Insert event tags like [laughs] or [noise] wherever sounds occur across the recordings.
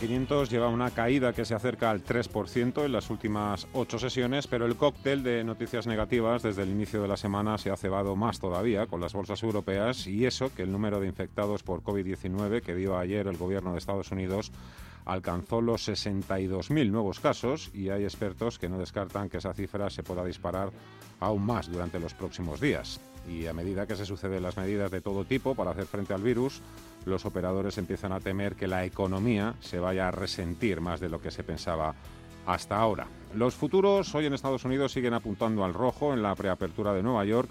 El SP500 lleva una caída que se acerca al 3% en las últimas ocho sesiones, pero el cóctel de noticias negativas desde el inicio de la semana se ha cebado más todavía con las bolsas europeas y eso que el número de infectados por COVID-19 que dio ayer el gobierno de Estados Unidos alcanzó los 62.000 nuevos casos y hay expertos que no descartan que esa cifra se pueda disparar aún más durante los próximos días. Y a medida que se suceden las medidas de todo tipo para hacer frente al virus, los operadores empiezan a temer que la economía se vaya a resentir más de lo que se pensaba hasta ahora. Los futuros hoy en Estados Unidos siguen apuntando al rojo en la preapertura de Nueva York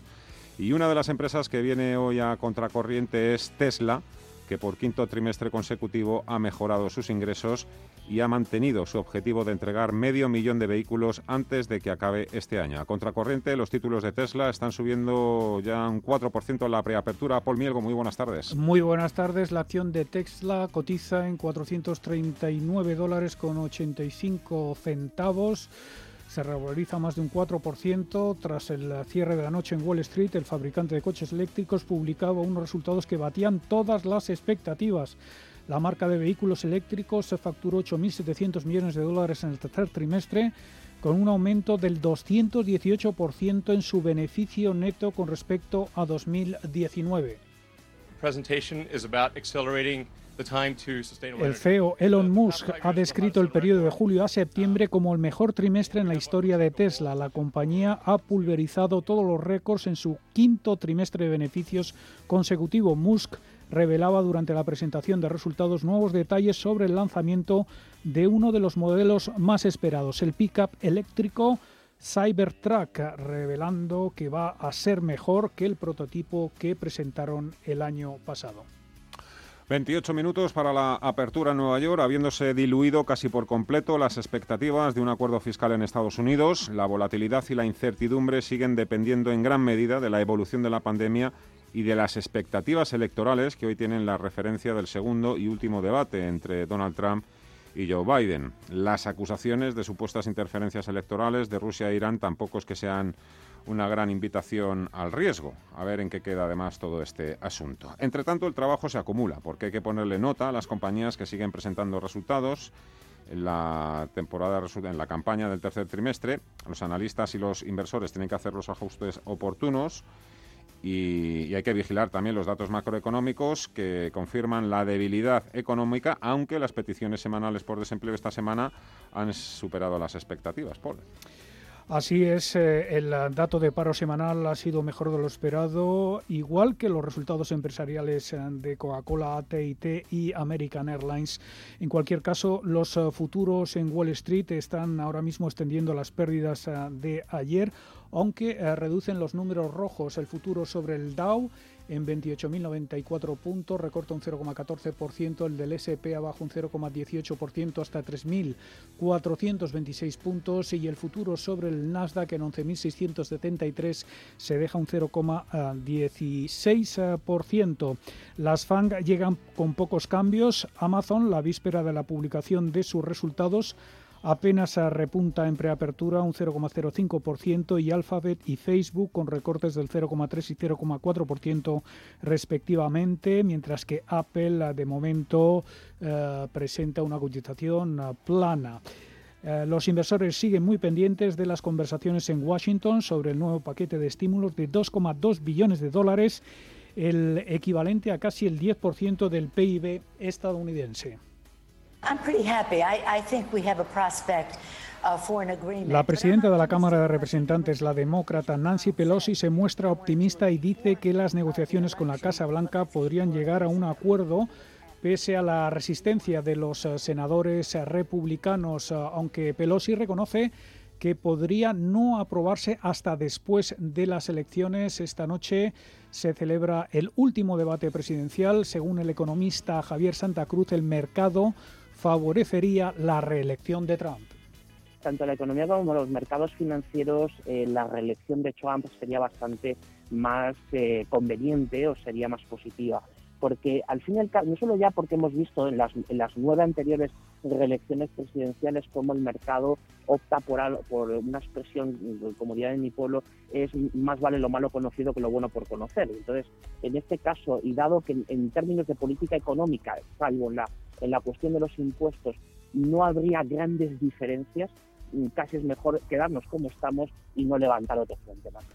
y una de las empresas que viene hoy a contracorriente es Tesla, que por quinto trimestre consecutivo ha mejorado sus ingresos y ha mantenido su objetivo de entregar medio millón de vehículos antes de que acabe este año. A contracorriente, los títulos de Tesla están subiendo ya un 4% en la preapertura. Paul Mielgo, muy buenas tardes. Muy buenas tardes. La acción de Tesla cotiza en 439 dólares con 85 centavos se revaloriza más de un 4% tras el cierre de la noche en Wall Street. El fabricante de coches eléctricos publicaba unos resultados que batían todas las expectativas. La marca de vehículos eléctricos se facturó 8.700 millones de dólares en el tercer trimestre, con un aumento del 218% en su beneficio neto con respecto a 2019. El CEO Elon Musk ha descrito el periodo de julio a septiembre como el mejor trimestre en la historia de Tesla. La compañía ha pulverizado todos los récords en su quinto trimestre de beneficios consecutivo. Musk revelaba durante la presentación de resultados nuevos detalles sobre el lanzamiento de uno de los modelos más esperados, el pickup eléctrico Cybertruck, revelando que va a ser mejor que el prototipo que presentaron el año pasado. 28 minutos para la apertura en Nueva York, habiéndose diluido casi por completo las expectativas de un acuerdo fiscal en Estados Unidos. La volatilidad y la incertidumbre siguen dependiendo en gran medida de la evolución de la pandemia y de las expectativas electorales que hoy tienen la referencia del segundo y último debate entre Donald Trump y Joe Biden. Las acusaciones de supuestas interferencias electorales de Rusia e Irán tampoco es que sean una gran invitación al riesgo. A ver en qué queda además todo este asunto. Entre tanto, el trabajo se acumula porque hay que ponerle nota a las compañías que siguen presentando resultados en la temporada en la campaña del tercer trimestre. Los analistas y los inversores tienen que hacer los ajustes oportunos. Y, y, hay que vigilar también los datos macroeconómicos que confirman la debilidad económica, aunque las peticiones semanales por desempleo esta semana han superado las expectativas. Paul. Así es, eh, el dato de paro semanal ha sido mejor de lo esperado, igual que los resultados empresariales eh, de Coca-Cola, AT&T y American Airlines. En cualquier caso, los eh, futuros en Wall Street están ahora mismo extendiendo las pérdidas de ayer, aunque reducen los números rojos. El futuro sobre el Dow en 28.094 puntos, recorta un 0,14%, el del SP abajo un 0,18% hasta 3.426 puntos y el futuro sobre el Nasdaq en 11.673 se deja un 0,16%. Las FANG llegan con pocos cambios. Amazon, la víspera de la publicación de sus resultados, apenas repunta en preapertura un 0,05% y Alphabet y Facebook con recortes del 0,3 y 0,4% respectivamente, mientras que Apple de momento eh, presenta una cotización eh, plana. Eh, los inversores siguen muy pendientes de las conversaciones en Washington sobre el nuevo paquete de estímulos de 2,2 billones de dólares, el equivalente a casi el 10% del PIB estadounidense. La presidenta de la Cámara de Representantes, la demócrata Nancy Pelosi, se muestra optimista y dice que las negociaciones con la Casa Blanca podrían llegar a un acuerdo pese a la resistencia de los eh, senadores eh, republicanos, eh, aunque Pelosi reconoce que podría no aprobarse hasta después de las elecciones. Esta noche se celebra el último debate presidencial. Según el economista Javier Santa Cruz, el mercado favorecería la reelección de Trump. tanto la economía como los mercados financieros, eh, la reelección de Trump sería bastante más eh, conveniente o sería más positiva. Porque al fin y al cabo, no solo ya porque hemos visto en las, en nueve anteriores reelecciones presidenciales cómo el mercado opta por, por una expresión, como diría en mi pueblo, es más vale lo malo conocido que lo bueno por conocer. Entonces, en este caso, y dado que en, términos de política económica, salvo en la, en la cuestión de los impuestos, no habría grandes diferencias, casi es mejor quedarnos como estamos y no levantar otro frente más.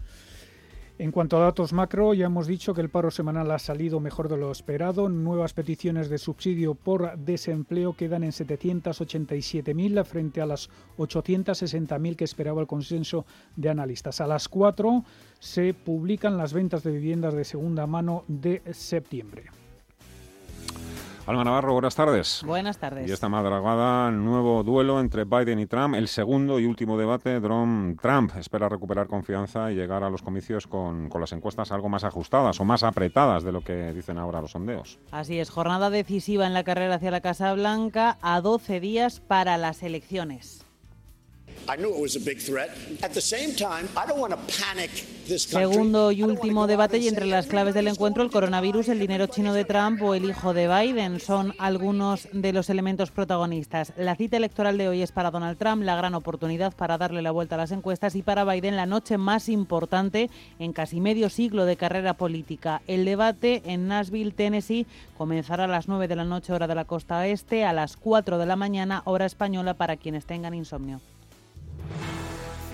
En cuanto a datos macro, ya hemos dicho que el paro semanal ha salido mejor de lo esperado. Nuevas peticiones de subsidio por desempleo quedan en 787.000 frente a las 860.000 que esperaba el consenso de analistas. A las 4 se publican las ventas de viviendas de segunda mano de septiembre. Alma Navarro, buenas tardes. Buenas tardes. Y esta madrugada, nuevo duelo entre Biden y Trump, el segundo y último debate. Trump espera recuperar confianza y llegar a los comicios con, con las encuestas algo más ajustadas o más apretadas de lo que dicen ahora los sondeos. Así es, jornada decisiva en la carrera hacia la Casa Blanca a 12 días para las elecciones. Segundo y último debate y entre las claves del encuentro el coronavirus, el dinero chino de Trump o el hijo de Biden son algunos de los elementos protagonistas. La cita electoral de hoy es para Donald Trump la gran oportunidad para darle la vuelta a las encuestas y para Biden la noche más importante en casi medio siglo de carrera política. El debate en Nashville, Tennessee, comenzará a las 9 de la noche hora de la costa oeste, a las 4 de la mañana hora española para quienes tengan insomnio.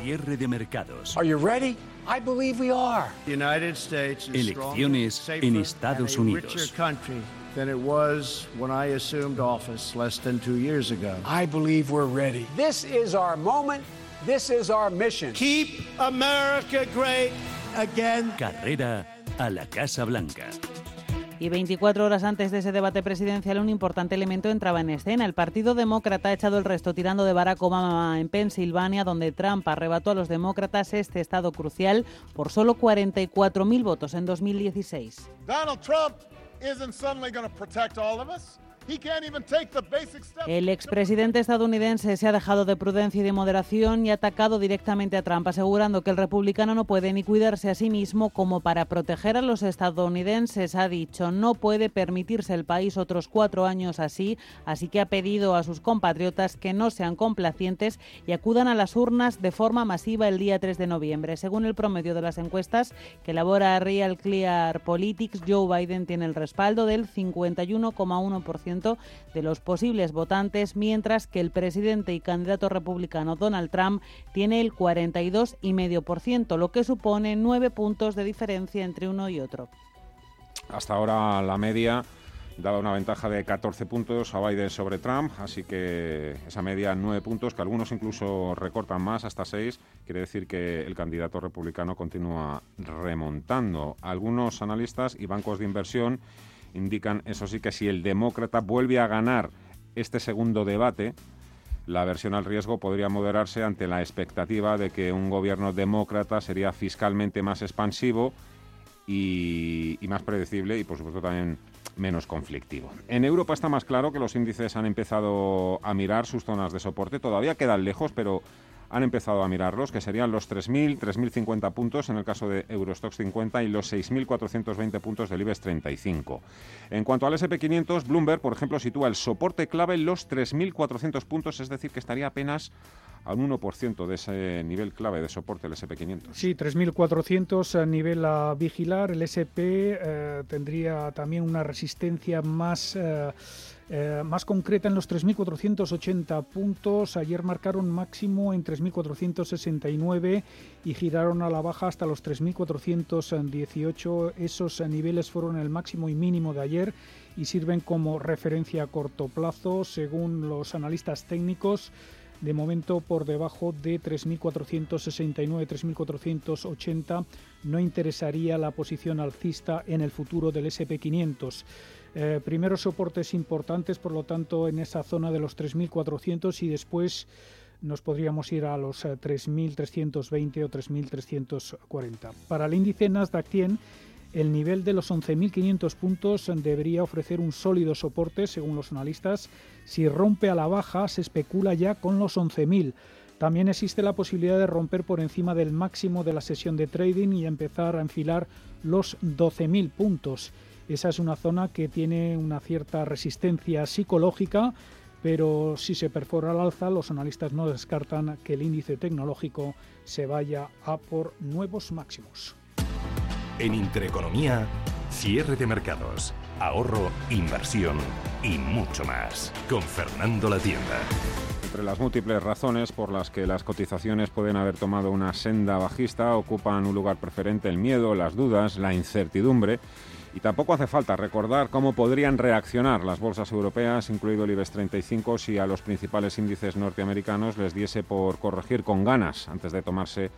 Cierre de mercados. Are you ready? I believe we are. United States is Elecciones en Estados Unidos. than it was when I assumed office less than two years ago. I believe we're ready. This is our moment. This is our mission. Keep America great again. Carrera a la Casa Blanca. Y 24 horas antes de ese debate presidencial, un importante elemento entraba en escena. El Partido Demócrata ha echado el resto tirando de Barack Obama en Pensilvania, donde Trump arrebató a los demócratas este estado crucial por solo 44.000 votos en 2016. Donald Trump isn't suddenly going to protect all of us. El expresidente estadounidense se ha dejado de prudencia y de moderación y ha atacado directamente a Trump, asegurando que el republicano no puede ni cuidarse a sí mismo como para proteger a los estadounidenses. Ha dicho, no puede permitirse el país otros cuatro años así, así que ha pedido a sus compatriotas que no sean complacientes y acudan a las urnas de forma masiva el día 3 de noviembre. Según el promedio de las encuestas que elabora Real Clear Politics, Joe Biden tiene el respaldo del 51,1% de los posibles votantes, mientras que el presidente y candidato republicano Donald Trump tiene el 42,5%, lo que supone nueve puntos de diferencia entre uno y otro. Hasta ahora la media daba una ventaja de 14 puntos a Biden sobre Trump, así que esa media 9 puntos, que algunos incluso recortan más hasta 6, quiere decir que el candidato republicano continúa remontando. Algunos analistas y bancos de inversión indican, eso sí, que si el demócrata vuelve a ganar este segundo debate, la versión al riesgo podría moderarse ante la expectativa de que un gobierno demócrata sería fiscalmente más expansivo y, más predecible y, por supuesto, también menos conflictivo. En Europa está más claro que los índices han empezado a mirar sus zonas de soporte. Todavía quedan lejos, pero han empezado a mirarlos, que serían los 3.000, 3.050 puntos en el caso de Eurostox 50 y los 6.420 puntos del IBEX 35. En cuanto al SP500, Bloomberg, por ejemplo, sitúa el soporte clave en los 3.400 puntos, es decir, que estaría apenas a un 1% de ese nivel clave de soporte del SP500. Sí, 3.400 a nivel a vigilar. El SP eh, tendría también una resistencia más... Eh, eh, más concreta en los 3.480 puntos. Ayer marcaron máximo en 3.469 y giraron a la baja hasta los 3.418. Esos niveles fueron el máximo y mínimo de ayer y sirven como referencia a corto plazo, según los analistas técnicos de momento por debajo de 3.469, 3.480 no interesaría la posición alcista en el futuro del SP500. Eh, primeros soportes importantes, por lo tanto, en esa zona de los 3.400 y después nos podríamos ir a los 3.320 eh, o 3.340. Para el índice Nasdaq 100, el nivel de los 11.500 puntos debería ofrecer un sólido soporte, según los analistas. Si rompe a la baja, se especula ya con los 11.000. También existe la posibilidad de romper por encima del máximo de la sesión de trading y empezar a enfilar los 12.000 puntos. Esa es una zona que tiene una cierta resistencia psicológica, pero si se perfora al alza, los analistas no descartan que el índice tecnológico se vaya a por nuevos máximos. En Intereconomía, cierre de mercados, ahorro, inversión y mucho más. Con Fernando La Tienda. Entre las múltiples razones por las que las cotizaciones pueden haber tomado una senda bajista, ocupan un lugar preferente el miedo, las dudas, la incertidumbre. Y tampoco hace falta recordar cómo podrían reaccionar las bolsas europeas, incluido el IBEX 35, si a los principales índices norteamericanos les diese por corregir con ganas antes de tomarse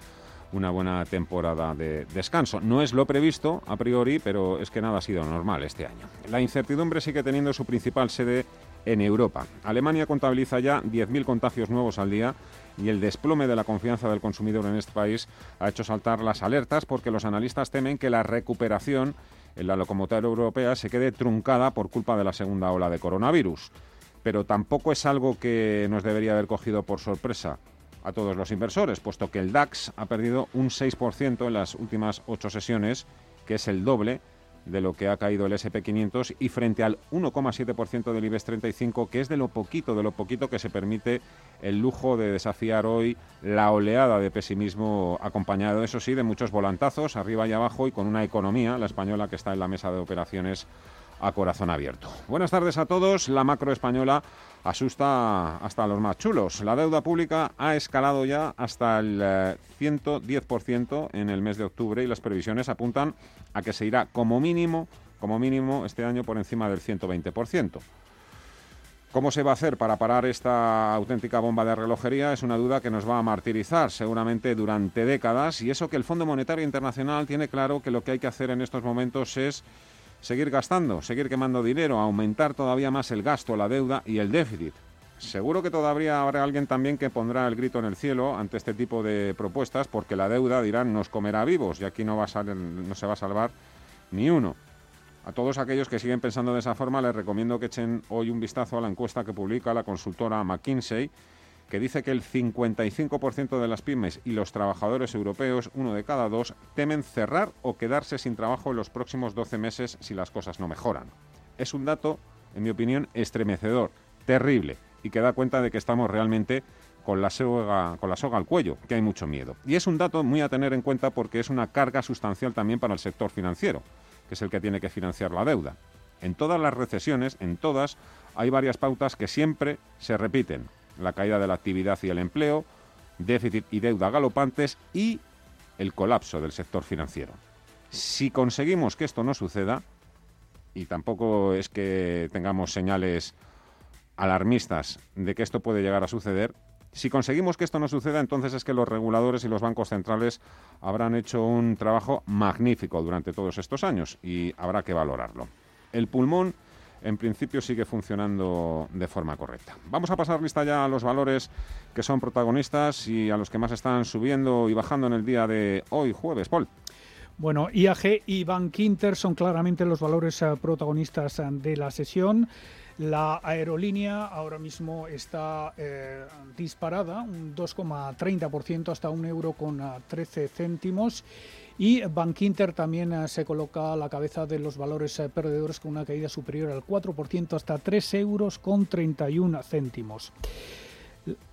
una buena temporada de descanso. No es lo previsto a priori, pero es que nada ha sido normal este año. La incertidumbre sigue teniendo su principal sede en Europa. Alemania contabiliza ya 10.000 contagios nuevos al día y el desplome de la confianza del consumidor en este país ha hecho saltar las alertas porque los analistas temen que la recuperación la locomotora europea se quede truncada por culpa de la segunda ola de coronavirus. Pero tampoco es algo que nos debería haber cogido por sorpresa a todos los inversores, puesto que el DAX ha perdido un 6% en las últimas ocho sesiones, que es el doble de lo que ha caído el SP500 y frente al 1,7% del IBEX 35, que es de lo poquito, de lo poquito que se permite el lujo de desafiar hoy la oleada de pesimismo acompañado, eso sí, de muchos volantazos arriba y abajo y con una economía, la española, que está en la mesa de operaciones a corazón abierto. Buenas tardes a todos. La macro española asusta hasta los más chulos. La deuda pública ha escalado ya hasta el 110% eh, en el mes de octubre y las previsiones apuntan a que se irá como mínimo, como mínimo este año por encima del 120%. ¿Cómo se va a hacer para parar esta auténtica bomba de relojería? Es una duda que nos va a martirizar seguramente durante décadas y eso que el Fondo Monetario Internacional tiene claro que lo que hay que hacer en estos momentos es seguir gastando, seguir quemando dinero, aumentar todavía más el gasto, la deuda y el déficit. Seguro que todavía habrá alguien también que pondrá el grito en el cielo ante este tipo de propuestas, porque la deuda, dirán, nos comerá vivos y aquí no, va a no se va a salvar ni uno. A todos aquellos que siguen pensando de esa forma, les recomiendo que echen hoy un vistazo a la encuesta que publica la consultora McKinsey que dice que el 55% de las pymes y los trabajadores europeos, uno de cada dos, temen cerrar o quedarse sin trabajo en los próximos 12 meses si las cosas no mejoran. Es un dato, en mi opinión, estremecedor, terrible, y que da cuenta de que estamos realmente con la, soga, con la soga al cuello, que hay mucho miedo. Y es un dato muy a tener en cuenta porque es una carga sustancial también para el sector financiero, que es el que tiene que financiar la deuda. En todas las recesiones, en todas, hay varias pautas que siempre se repiten la caída de la actividad y el empleo, déficit y deuda galopantes y el colapso del sector financiero. Si conseguimos que esto no suceda, y tampoco es que tengamos señales alarmistas de que esto puede llegar a suceder, si conseguimos que esto no suceda, entonces es que los reguladores y los bancos centrales habrán hecho un trabajo magnífico durante todos estos años y habrá que valorarlo. El pulmón en principio sigue funcionando de forma correcta. Vamos a pasar lista ya a los valores que son protagonistas y a los que más están subiendo y bajando en el día de hoy, jueves. Paul. Bueno, IAG y Bank Inter son claramente los valores eh, protagonistas eh, de la sesión. La aerolínea ahora mismo está eh, disparada, un 2,30% hasta un euro con 13 céntimos. Y Bankinter también eh, se coloca a la cabeza de los valores eh, perdedores con una caída superior al 4% hasta 3 euros con 31 céntimos.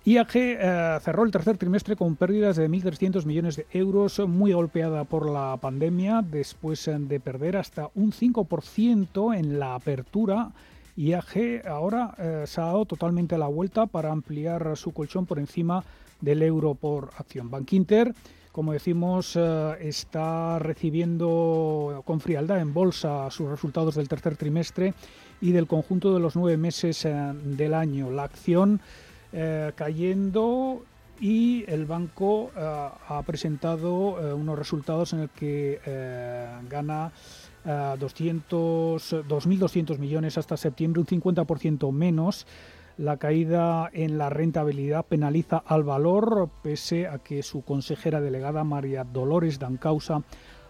IAG eh, cerró el tercer trimestre con pérdidas de 1.300 millones de euros, muy golpeada por la pandemia, después de perder hasta un 5% en la apertura. IAG ahora se ha dado totalmente la vuelta para ampliar su colchón por encima del euro por acción. Bankinter como decimos, eh, está recibiendo con frialdad en bolsa sus resultados del tercer trimestre y del conjunto de los nueve meses eh, del año. La acción eh, cayendo y el banco ha presentado unos resultados en el que gana 2.200 millones hasta septiembre, un 50% menos la caída en la rentabilidad penaliza al valor, pese a que su consejera delegada María Dolores Dancausa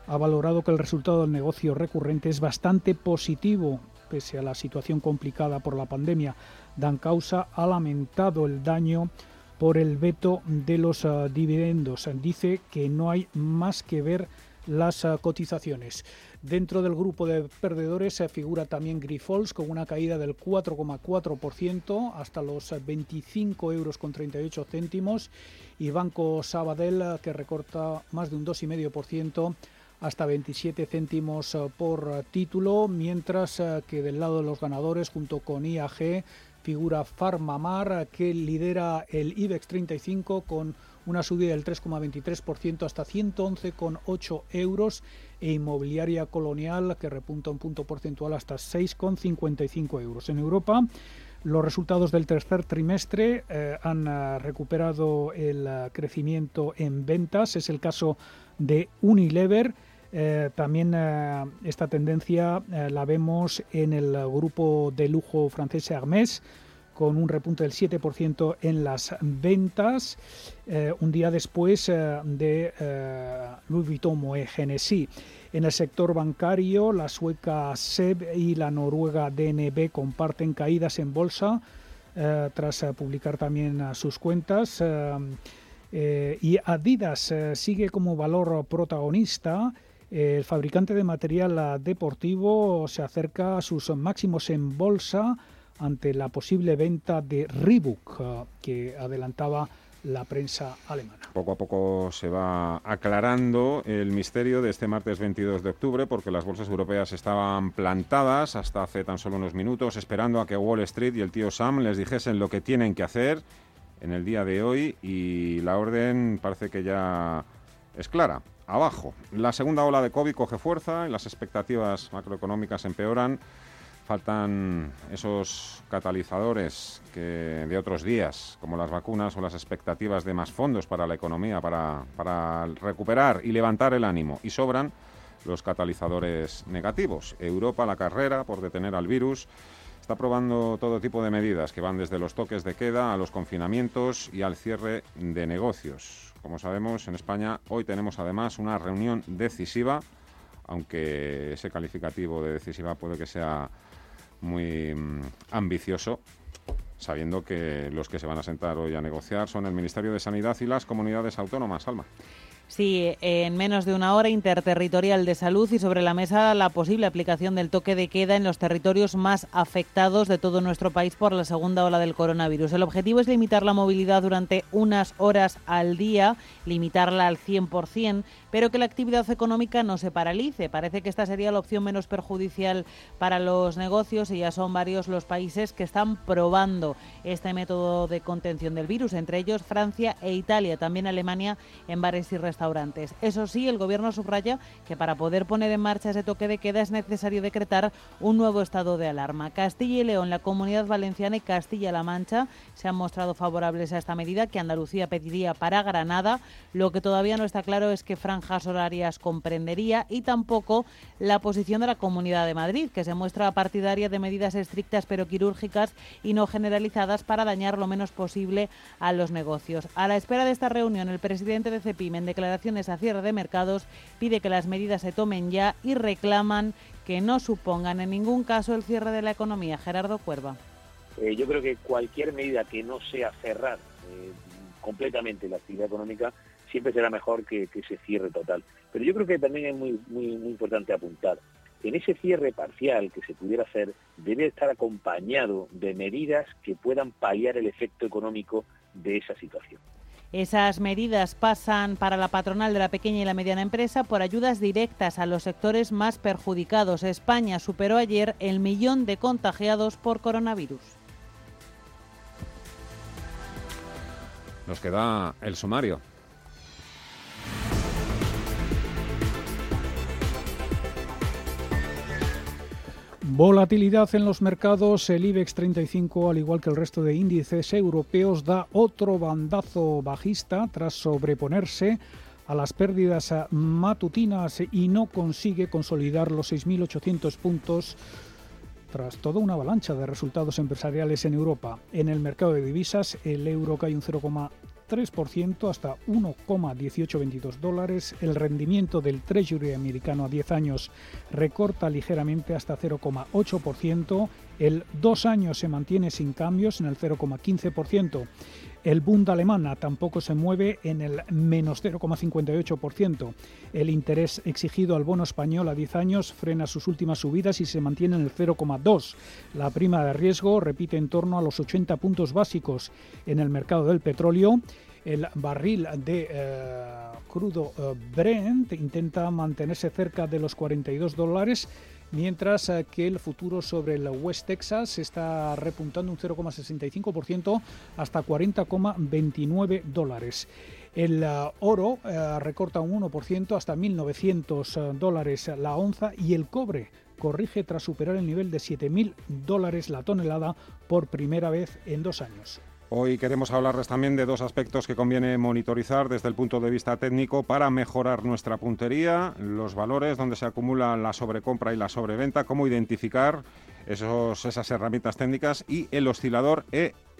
ha valorado que el resultado del negocio recurrente es bastante positivo, pese a la situación complicada por la pandemia. Dancausa ha lamentado el daño por el veto de los dividendos. Dice que no hay más que ver las cotizaciones. Dentro del grupo de perdedores se figura también Grifols con una caída del 4,4% hasta los 25 euros con 38 céntimos y Banco Sabadell que recorta más de un 2,5% hasta 27 céntimos por título, mientras que del lado de los ganadores junto con IAG figura Farmamar que lidera el IBEX 35 con una subida del 3,23% hasta 111,8 euros e inmobiliaria colonial que repunta un punto porcentual hasta 6,55 euros. En Europa, los resultados del tercer trimestre eh, han eh, recuperado el eh, crecimiento en ventas. Es el caso de Unilever. también esta tendencia la vemos en el grupo de lujo francés Hermès con un repunte del 7% en las ventas, eh, un día después eh, de eh, Louis Vuitton Moët Genesis. En el sector bancario, la sueca SEB y la noruega DNB comparten caídas en bolsa tras publicar también sus cuentas. y Adidas sigue como valor protagonista. El fabricante de material deportivo se acerca a sus máximos en bolsa ante la posible venta de Reebok eh, que adelantaba la prensa alemana. Poco a poco se va aclarando el misterio de este martes 22 de octubre porque las bolsas europeas estaban plantadas hasta hace tan solo unos minutos esperando a que Wall Street y el tío Sam les dijesen lo que tienen que hacer en el día de hoy y la orden parece que ya es clara. Abajo, la segunda ola de COVID coge fuerza y las expectativas macroeconómicas empeoran. Faltan esos catalizadores que de otros días, como las vacunas o las expectativas de más fondos para la economía, para, para recuperar y levantar el ánimo. Y sobran los catalizadores negativos. Europa, la carrera por detener al virus, está probando todo tipo de medidas que van desde los toques de queda a los confinamientos y al cierre de negocios. Como sabemos, en España hoy tenemos además una reunión decisiva, aunque ese calificativo de decisiva puede que sea muy mm, ambicioso, sabiendo que los que se van a sentar hoy a negociar son el Ministerio de Sanidad y las comunidades autónomas. Alma. Sí, en menos de una hora interterritorial de salud y sobre la mesa la posible aplicación del toque de queda en los territorios más afectados de todo nuestro país por la segunda ola del coronavirus. El objetivo es limitar la movilidad durante unas horas al día, limitarla al 100%, pero que la actividad económica no se paralice. Parece que esta sería la opción menos perjudicial para los negocios y ya son varios los países que están probando este método de contención del virus, entre ellos Francia e Italia, también Alemania en bares y restaurantes eso sí, el Gobierno subraya que para poder poner en marcha ese toque de queda es necesario decretar un nuevo estado de alarma. Castilla y León, la Comunidad Valenciana y Castilla-La Mancha se han mostrado favorables a esta medida que Andalucía pediría para Granada. Lo que todavía no está claro es qué franjas horarias comprendería y tampoco la posición de la Comunidad de Madrid, que se muestra partidaria de medidas estrictas pero quirúrgicas y no generalizadas para dañar lo menos posible a los negocios. A la espera de esta reunión, el presidente de CEPIM en declaraciones a cierre de mercados, pide que las medidas se tomen ya y reclaman que no supongan en ningún caso el cierre de la economía. Gerardo Cuerva. Eh, yo creo que cualquier medida que no sea cerrar eh, completamente la actividad económica siempre será mejor que, que, se cierre total. Pero yo creo que también es muy, muy, muy importante apuntar. En ese cierre parcial que se pudiera hacer debe estar acompañado de medidas que puedan paliar el efecto económico de esa situación. Esas medidas pasan para la patronal de la pequeña y la mediana empresa por ayudas directas a los sectores más perjudicados. España superó ayer el millón de contagiados por coronavirus. Nos queda el sumario. Volatilidad en los mercados. El IBEX 35, al igual que el resto de índices europeos, da otro bandazo bajista tras sobreponerse a las pérdidas matutinas y no consigue consolidar los 6.800 puntos tras toda una avalancha de resultados empresariales en Europa. En el mercado de divisas, el euro cae un 0,3% hasta 1,1822 dólares. El rendimiento del Treasury americano a 10 años recorta ligeramente hasta 0,8%. El 2 años se mantiene sin cambios en el 0,15%. El Bund alemana tampoco se mueve en el menos 0,58%. El interés exigido al bono español a 10 años frena sus últimas subidas y se mantiene en el 0,2. La prima de riesgo repite en torno a los 80 puntos básicos en el mercado del petróleo. El barril de eh, crudo eh, Brent intenta mantenerse cerca de los 42 dólares mientras eh, que el futuro sobre el West Texas está repuntando un 0,65% hasta 40,29 dólares. El eh, oro eh, recorta un 1% hasta 1.900 dólares la onza y el cobre corrige tras superar el nivel de 7.000 dólares la tonelada por primera vez en dos años. Hoy queremos hablarles también de dos aspectos que conviene monitorizar desde el punto de vista técnico para mejorar nuestra puntería, los valores donde se acumula la sobrecompra y la sobreventa, cómo identificar esos, esas herramientas técnicas y el oscilador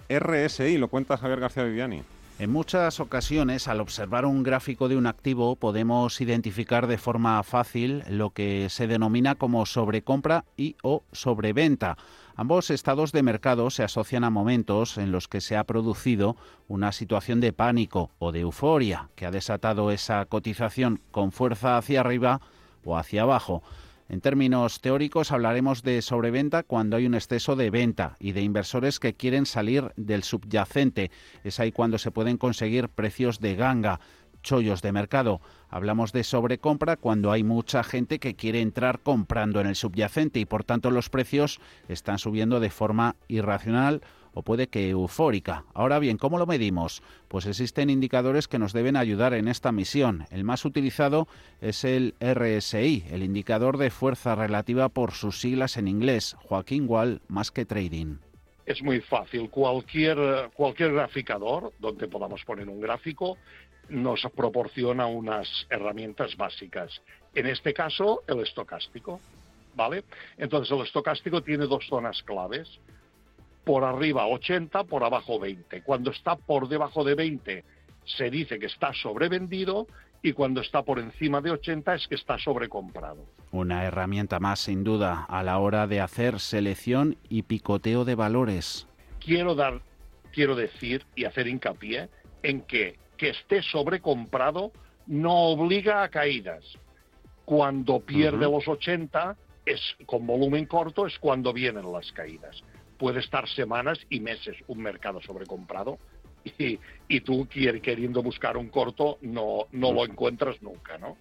ERSI. Lo cuenta Javier García Viviani. En muchas ocasiones, al observar un gráfico de un activo, podemos identificar de forma fácil lo que se denomina como sobrecompra y o sobreventa. Ambos estados de mercado se asocian a momentos en los que se ha producido una situación de pánico o de euforia que ha desatado esa cotización con fuerza hacia arriba o hacia abajo. En términos teóricos hablaremos de sobreventa cuando hay un exceso de venta y de inversores que quieren salir del subyacente. Es ahí cuando se pueden conseguir precios de ganga chollos de mercado. Hablamos de sobrecompra cuando hay mucha gente que quiere entrar comprando en el subyacente y por tanto los precios están subiendo de forma irracional o puede que eufórica. Ahora bien, ¿cómo lo medimos? Pues existen indicadores que nos deben ayudar en esta misión. El más utilizado es el RSI, el indicador de fuerza relativa por sus siglas en inglés, Joaquín Wall, más que trading. Es muy fácil. Cualquier, cualquier graficador donde podamos poner un gráfico nos proporciona unas herramientas básicas. En este caso, el estocástico. ¿Vale? Entonces, el estocástico tiene dos zonas claves. Por arriba 80, por abajo 20. Cuando está por debajo de 20, se dice que está sobrevendido y cuando está por encima de 80 es que está sobrecomprado. Una herramienta más, sin duda, a la hora de hacer selección y picoteo de valores. Quiero dar, quiero decir y hacer hincapié en que que esté sobrecomprado no obliga a caídas. Cuando pierde los 80, es con volumen corto, es cuando vienen las caídas. Puede estar semanas y meses un mercado sobrecomprado y, y tú queriendo buscar un corto no, no lo encuentras nunca, ¿no?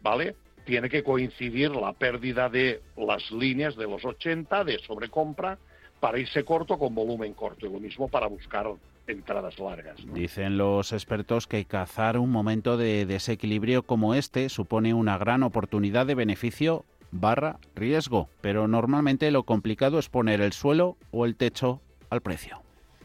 ¿Vale? Tiene que coincidir la pérdida de las líneas de los 80 de sobrecompra para irse corto con volumen corto y lo mismo para buscar entradas largas. Dicen los expertos que cazar un momento de desequilibrio como este supone una gran oportunidad de beneficio barra riesgo, pero normalmente lo complicado es poner el suelo o el techo al precio.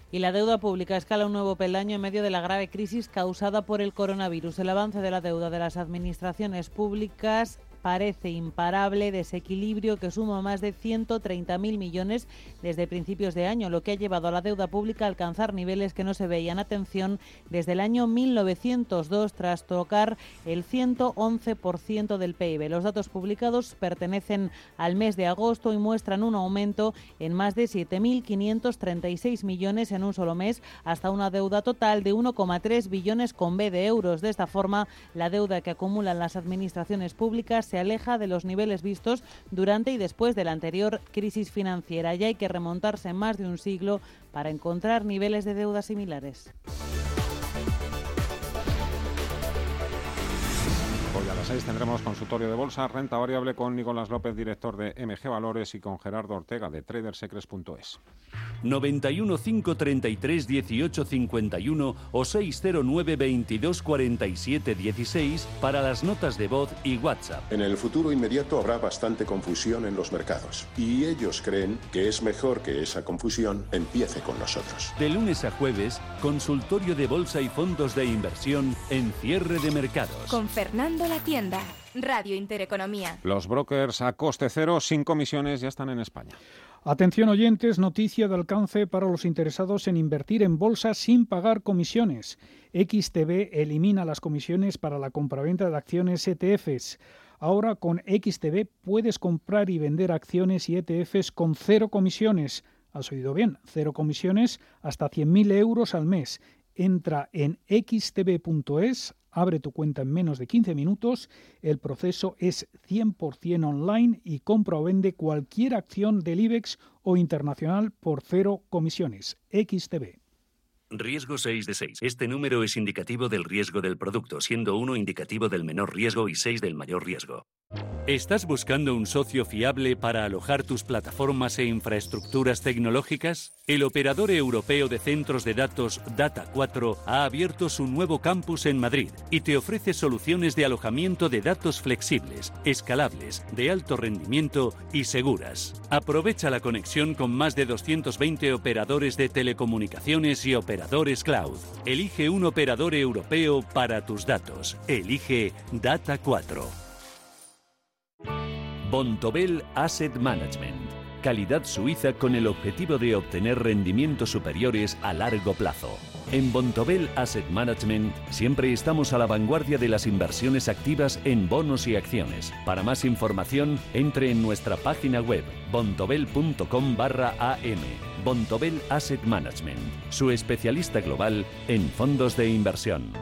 Y la deuda pública escala un nuevo peldaño en medio de la grave crisis causada por el coronavirus. El avance de la deuda de las administraciones públicas parece imparable, desequilibrio que suma más de 130.000 millones desde principios de año, lo que ha llevado a la deuda pública a alcanzar niveles que no se veían atención desde el año 1902 tras tocar el 111% del PIB. Los datos publicados pertenecen al mes de agosto y muestran un aumento en más de 7.536 millones en un solo mes hasta una deuda total de 1,3 billones con B de euros. De esta forma, la deuda que acumulan las administraciones públicas se aleja de los niveles vistos durante y después de la anterior crisis financiera. Ya hay que remontarse más de un siglo para encontrar niveles de deuda similares. Las 6 tendremos consultorio de bolsa, renta variable con Nicolás López, director de MG Valores, y con Gerardo Ortega de tradersecrets.es. 91 533 18 51 o 609 22 47 16 para las notas de voz y WhatsApp. En el futuro inmediato habrá bastante confusión en los mercados y ellos creen que es mejor que esa confusión empiece con nosotros. De lunes a jueves, consultorio de bolsa y fondos de inversión en cierre de mercados. Con Fernando La Tienda. Radio Intereconomía. Los brokers a coste cero, sin comisiones, ya están en España. Atención oyentes, noticia de alcance para los interesados en invertir en bolsa sin pagar comisiones. XTB elimina las comisiones para la compraventa de acciones ETFs. Ahora con XTB puedes comprar y vender acciones y ETFs con cero comisiones. Has oído bien, cero comisiones hasta 100.000 euros al mes entra en xtb.es, abre tu cuenta en menos de 15 minutos, el proceso es 100% online y compra o vende cualquier acción del IBEX o internacional por cero comisiones. XTB. Riesgo 6 de 6. Este número es indicativo del riesgo del producto, siendo 1 indicativo del menor riesgo y 6 del mayor riesgo. ¿Estás buscando un socio fiable para alojar tus plataformas e infraestructuras tecnológicas? El operador europeo de centros de datos Data4 ha abierto su nuevo campus en Madrid y te ofrece soluciones de alojamiento de datos flexibles, escalables, de alto rendimiento y seguras. Aprovecha la conexión con más de 220 operadores de telecomunicaciones y operadores cloud. Elige un operador europeo para tus datos. Elige Data4. Bontobel Asset Management. Calidad suiza con el objetivo de obtener rendimientos superiores a largo plazo. En Bontobel Asset Management siempre estamos a la vanguardia de las inversiones activas en bonos y acciones. Para más información, entre en nuestra página web bontobel.com barra am. Bontobel Asset Management, su especialista global en fondos de inversión.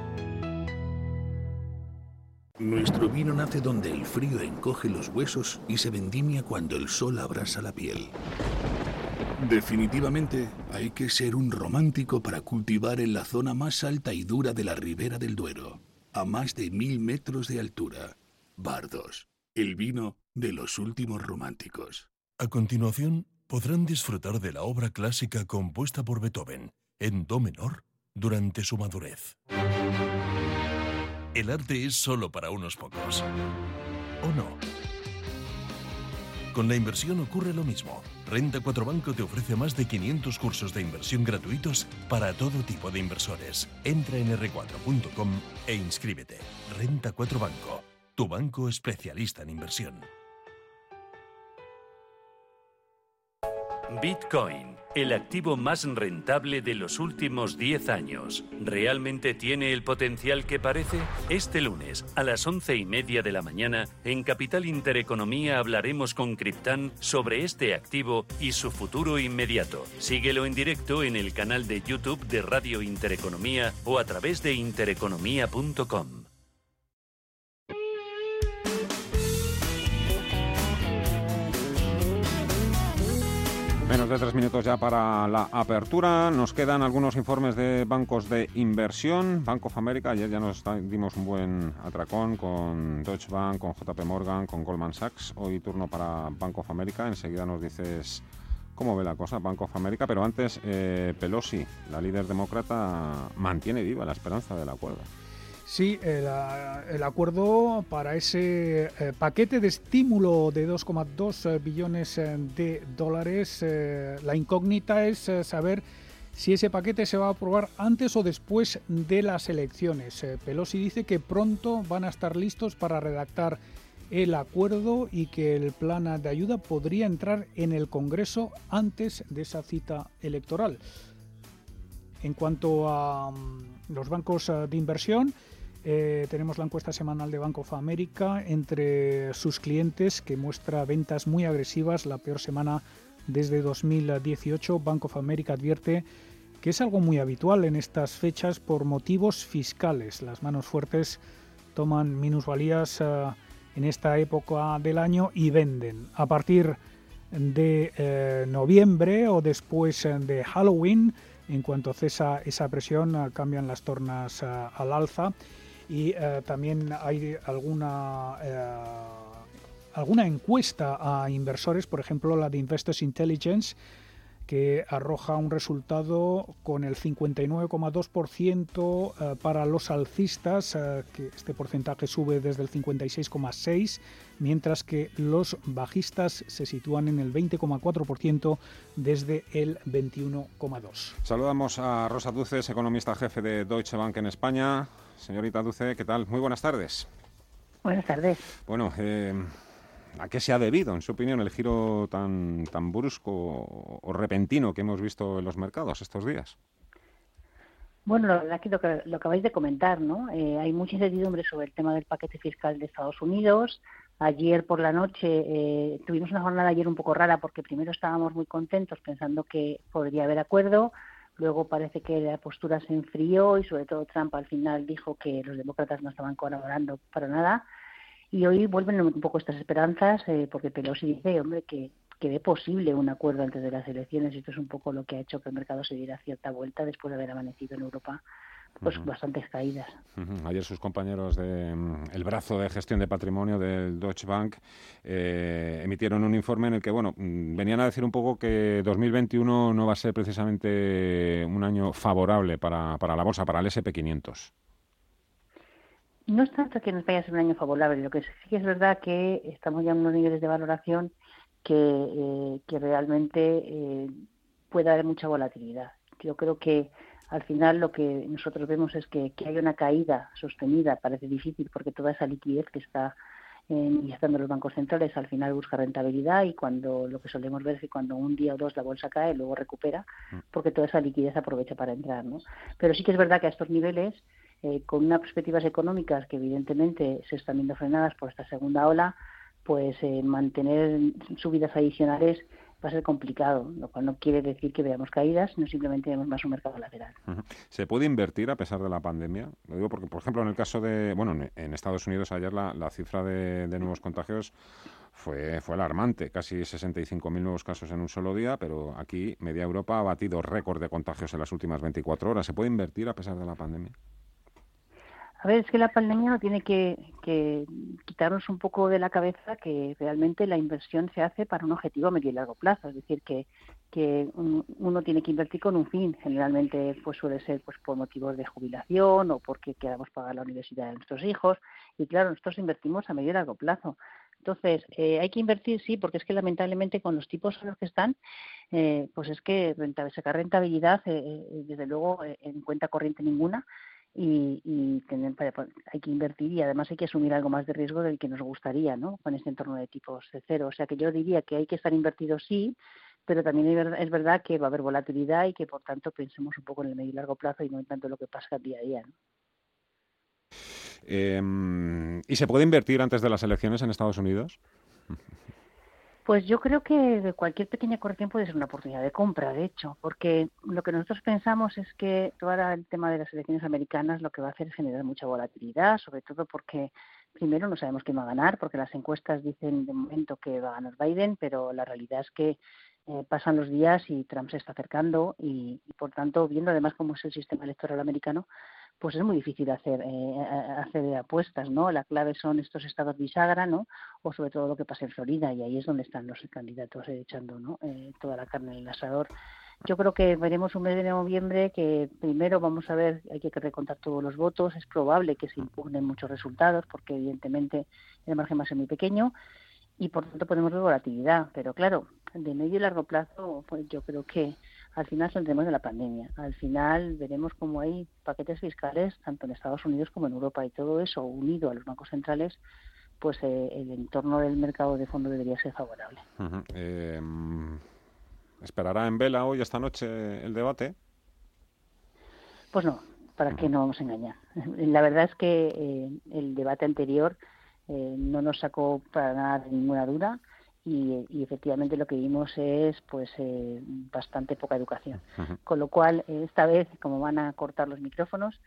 Nuestro vino nace donde el frío encoge los huesos y se vendimia cuando el sol abrasa la piel. Definitivamente hay que ser un romántico para cultivar en la zona más alta y dura de la ribera del Duero, a más de mil metros de altura. Bardos, el vino de los últimos románticos. A continuación, podrán disfrutar de la obra clásica compuesta por Beethoven en Do menor durante su madurez. El arte es solo para unos pocos. ¿O no? Con la inversión ocurre lo mismo. Renta 4 Banco te ofrece más de 500 cursos de inversión gratuitos para todo tipo de inversores. Entra en r4.com e inscríbete. Renta 4 Banco, tu banco especialista en inversión. Bitcoin, el activo más rentable de los últimos 10 años. ¿Realmente tiene el potencial que parece? Este lunes, a las once y media de la mañana, en Capital Intereconomía hablaremos con Criptan sobre este activo y su futuro inmediato. Síguelo en directo en el canal de YouTube de Radio Intereconomía o a través de intereconomía.com. Menos de tres minutos ya para la apertura. Nos quedan algunos informes de bancos de inversión. Bank of America, ayer ya nos dimos un buen atracón con Deutsche Bank, con JP Morgan, con Goldman Sachs. Hoy turno para Bank of America. Enseguida nos dices cómo ve la cosa Bank of America. Pero antes, eh, Pelosi, la líder demócrata, mantiene viva la esperanza del acuerdo. Sí, el, acuerdo para ese eh, paquete de estímulo de 2,2 eh, billones eh, de dólares, la incógnita es saber si ese paquete se va a aprobar antes o después de las elecciones. Pelosi dice que pronto van a estar listos para redactar el acuerdo y que el plan de ayuda podría entrar en el Congreso antes de esa cita electoral. En cuanto a mm, los bancos de inversión, eh, tenemos la encuesta semanal de Bank of America entre sus clientes que muestra ventas muy agresivas, la peor semana desde 2018. Bank of America advierte que es algo muy habitual en estas fechas por motivos fiscales. Las manos fuertes toman minusvalías eh, en esta época del año y venden. A partir de eh, noviembre o después de Halloween, en cuanto cesa esa presión, cambian las tornas al alza y eh, también hay alguna eh, alguna encuesta a inversores, por ejemplo la de Investors Intelligence, que arroja un resultado con el 59,2% eh, para los alcistas, que este porcentaje sube desde el 56,6%, mientras que los bajistas se sitúan en el 20,4% desde el 21,2%. Saludamos a Rosa Duces, economista jefe de Deutsche Bank en España. Señorita Duce, ¿qué tal? Muy buenas tardes. Buenas tardes. Bueno, eh, ¿a qué se ha debido, en su opinión, el giro tan, tan brusco o repentino que hemos visto en los mercados estos días? Bueno, la verdad es que lo, que lo acabáis de comentar, ¿no? Eh, hay mucha incertidumbre sobre el tema del paquete fiscal de Estados Unidos. Ayer por la noche eh, tuvimos una jornada ayer un poco rara porque primero estábamos muy contentos pensando que podría haber acuerdo. Luego parece que la postura se enfrió y sobre todo Trump al final dijo que los demócratas no estaban colaborando para nada. Y hoy vuelven un poco estas esperanzas eh, porque Pelosi dice, hombre, que, que ve posible un acuerdo antes de las elecciones esto es un poco lo que ha hecho que el mercado se diera cierta vuelta después de haber amanecido en Europa pues bastantes caídas. Ayer sus compañeros de mm, el brazo de gestión de patrimonio del Deutsche Bank eh, emitieron un informe en el que bueno mm, venían a decir un poco que 2021 no va a ser precisamente un año favorable para, para la bolsa, para el SP500. No es tanto que nos vaya a ser un año favorable, lo que sí que es verdad que estamos ya en unos niveles de valoración que, eh, que realmente eh, puede haber mucha volatilidad. Yo creo que al final lo que nosotros vemos es que, que hay una caída sostenida, parece difícil porque toda esa liquidez que está inyectando los bancos centrales al final busca rentabilidad y cuando lo que solemos ver es que cuando un día o dos la bolsa cae luego recupera mm. porque toda esa liquidez aprovecha para entrar ¿no? pero sí que es verdad que a estos niveles eh, con unas perspectivas económicas que evidentemente se están viendo frenadas por esta segunda ola pues eh, mantener subidas adicionales va a ser complicado, lo cual no quiere decir que veamos caídas, sino simplemente vemos más un mercado lateral. ¿Se puede invertir a pesar de la pandemia? Lo digo porque, por ejemplo, en el caso de, bueno, en Estados Unidos ayer la, cifra de, nuevos contagios fue, fue alarmante, casi 65.000 nuevos casos en un solo día, pero aquí media Europa ha batido récord de contagios en las últimas 24 horas. ¿Se puede invertir a pesar de la pandemia? A ver, es que la pandemia tiene que, quitarnos un poco de la cabeza que realmente la inversión se hace para un objetivo a medio y largo plazo. Es decir, que, que uno tiene que invertir con un fin. Generalmente pues suele ser pues por motivos de jubilación o porque queramos pagar la universidad de nuestros hijos. Y claro, nosotros invertimos a medio y largo plazo. Entonces, eh, hay que invertir, sí, porque es que lamentablemente con los tipos a los que están, eh, pues es que sacar rentabilidad, eh, desde luego, en cuenta corriente ninguna, y, y hay que invertir y además hay que asumir algo más de riesgo del que nos gustaría, ¿no? Con este entorno de tipos de cero. O sea que yo diría que hay que estar invertidos sí, pero también es verdad que va a haber volatilidad y que por tanto pensemos un poco en el medio y largo plazo y no en tanto lo que pasa día a día, ¿no? Em, ¿Y se puede invertir antes de las elecciones en Estados Unidos? [laughs] Pues yo creo que cualquier pequeña corrección puede ser una oportunidad de compra, de hecho, porque lo que nosotros pensamos es que todo el tema de las elecciones americanas lo que va a hacer es generar mucha volatilidad, sobre todo porque primero no sabemos quién va a ganar, porque las encuestas dicen de momento que va a ganar Biden, pero la realidad es que eh, pasan los días y Trump se está acercando y, por tanto, viendo además cómo es el sistema electoral americano, pues es muy difícil hacer eh, hacer apuestas, ¿no? La clave son estos estados bisagra, ¿no? O sobre todo lo que pasa en Florida y ahí es donde están los candidatos echando, ¿no? Eh, toda la carne en el asador. Yo creo que veremos un mes de noviembre que primero vamos a ver, hay que recontar todos los votos, es probable que se impugnen muchos resultados porque evidentemente el margen va a ser muy pequeño y por tanto podemos ver volatilidad, pero claro, de medio y largo plazo pues yo creo que al final saldremos de la pandemia. Al final veremos cómo hay paquetes fiscales tanto en Estados Unidos como en Europa y todo eso unido a los bancos centrales, pues eh, el entorno del mercado de fondo debería ser favorable. Em, ¿Esperará en vela hoy, esta noche, el debate? Pues no, para qué no vamos a engañar. [laughs] La verdad es que eh, el debate anterior eh, no nos sacó para nada ninguna duda y, efectivamente lo que vimos es pues eh, bastante poca educación. Con lo cual, esta vez, como van a cortar los micrófonos,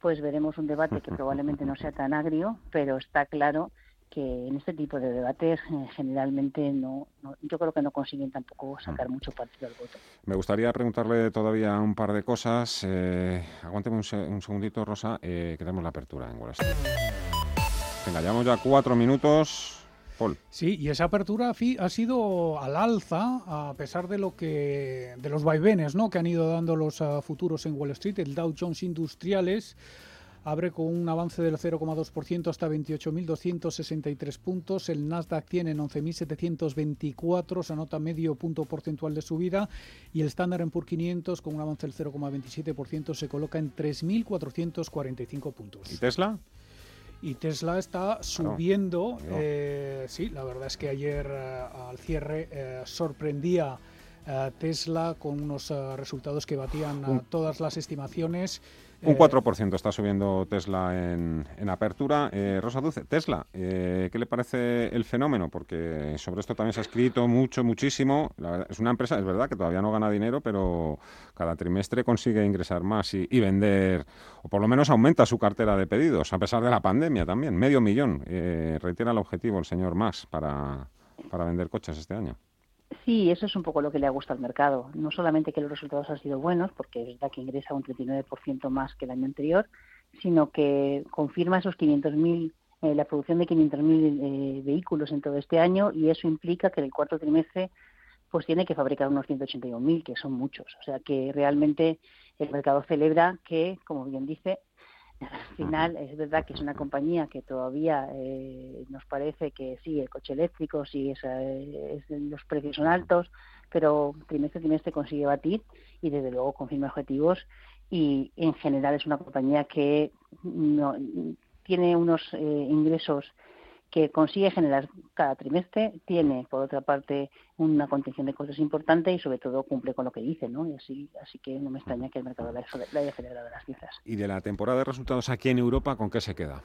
pues veremos un debate que [laughs] probablemente no sea tan agrio, pero está claro que en este tipo de debates eh, generalmente no, yo creo que no consiguen tampoco sacar mucho partido al voto. Me gustaría preguntarle todavía un par de cosas. Eh, aguánteme un, segundito, Rosa, eh, que la apertura en Wall Street. Venga, llevamos ya cuatro minutos. Sí, y esa apertura ha sido al alza a pesar de lo que de los vaivenes, ¿no? que han ido dando los ah, futuros en Wall Street. El Dow Jones Industriales abre con un avance del 0,2% hasta 28.263 puntos. El Nasdaq tiene en 11.724, se anota medio punto porcentual de subida. Y el Standard Poor's 500 con un avance del 0,27% se coloca en 3.445 puntos. ¿Y Tesla? Y Tesla está subiendo. Eh, sí, la verdad es que ayer eh, al cierre eh, sorprendía Tesla con unos resultados que batían todas las estimaciones. Un 4% eh, está subiendo Tesla en, apertura. Eh, Rosa Dulce, Tesla, eh, ¿qué le parece el fenómeno? Porque sobre esto también se ha escrito mucho, muchísimo. es una empresa, es verdad que todavía no gana dinero, pero cada trimestre consigue ingresar más y, vender, o por lo menos aumenta su cartera de pedidos, a pesar de la pandemia también. Medio millón. reitera el objetivo el señor Más para, para vender coches este año. Sí, eso es un poco lo que le ha gustado al mercado. No solamente que los resultados han sido buenos, porque es verdad que ingresa un 39% más que el año anterior, sino que confirma esos 500.000, eh, la producción de 500.000 eh, vehículos en todo este año y eso implica que en el cuarto trimestre pues tiene que fabricar unos 181.000, que son muchos. O sea que realmente el mercado celebra que, como bien dice, al final es verdad que es una compañía que todavía eh, nos parece que sí, el coche eléctrico, sí, es, eh, los precios son altos, pero trimestre a trimestre consigue batir y desde luego confirma objetivos y en general es una compañía que no, tiene unos eh, ingresos que consigue generar cada trimestre, tiene por otra parte una contención de costos importante y sobre todo cumple con lo que dice, ¿no? Y así, así que no me extraña que el mercado le haya celebrado las cifras. ¿Y de la temporada de resultados aquí en Europa con qué se queda?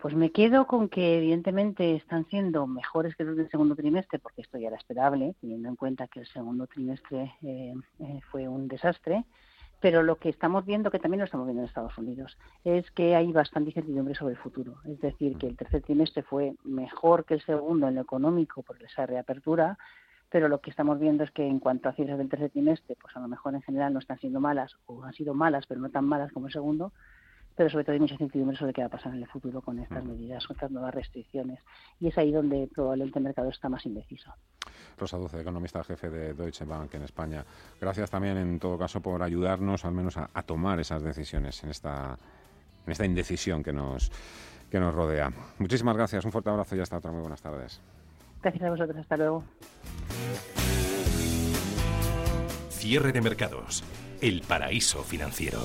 Pues me quedo con que evidentemente están siendo mejores que los del segundo trimestre, porque esto ya era esperable, teniendo en cuenta que el segundo trimestre eh, eh, fue un desastre pero lo que estamos viendo, que también lo estamos viendo en Estados Unidos, es que hay bastante incertidumbre sobre el futuro. Es decir, que el tercer trimestre fue mejor que el segundo en lo económico por esa reapertura, pero lo que estamos viendo es que en cuanto a cifras del tercer trimestre, pues a lo mejor en general no están siendo malas o han sido malas, pero no tan malas como el segundo, pero sobre todo hay mucha incertidumbre sobre qué va a pasar en el futuro con estas medidas, con estas nuevas restricciones. Y es ahí donde probablemente el mercado está más indeciso. Rosa Duce, economista jefe de Deutsche Bank en España. Gracias también, en todo caso, por ayudarnos al menos a, tomar esas decisiones en esta, en esta indecisión que nos, que nos rodea. Muchísimas gracias, un fuerte abrazo y hasta otra. Muy buenas tardes. Gracias a vosotros, hasta luego. Cierre de mercados. El paraíso financiero.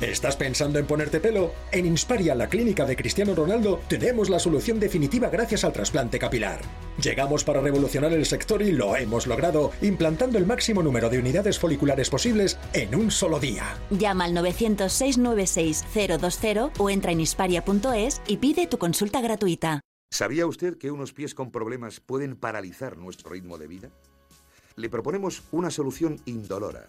¿Estás pensando en ponerte pelo? En Insparia, la clínica de Cristiano Ronaldo, tenemos la solución definitiva gracias al trasplante capilar. Llegamos para revolucionar el sector y lo hemos logrado, implantando el máximo número de unidades foliculares posibles en un solo día. Llama al 900-696-020 o entra en insparia.es y pide tu consulta gratuita. ¿Sabía usted que unos pies con problemas pueden paralizar nuestro ritmo de vida? Le proponemos una solución indolora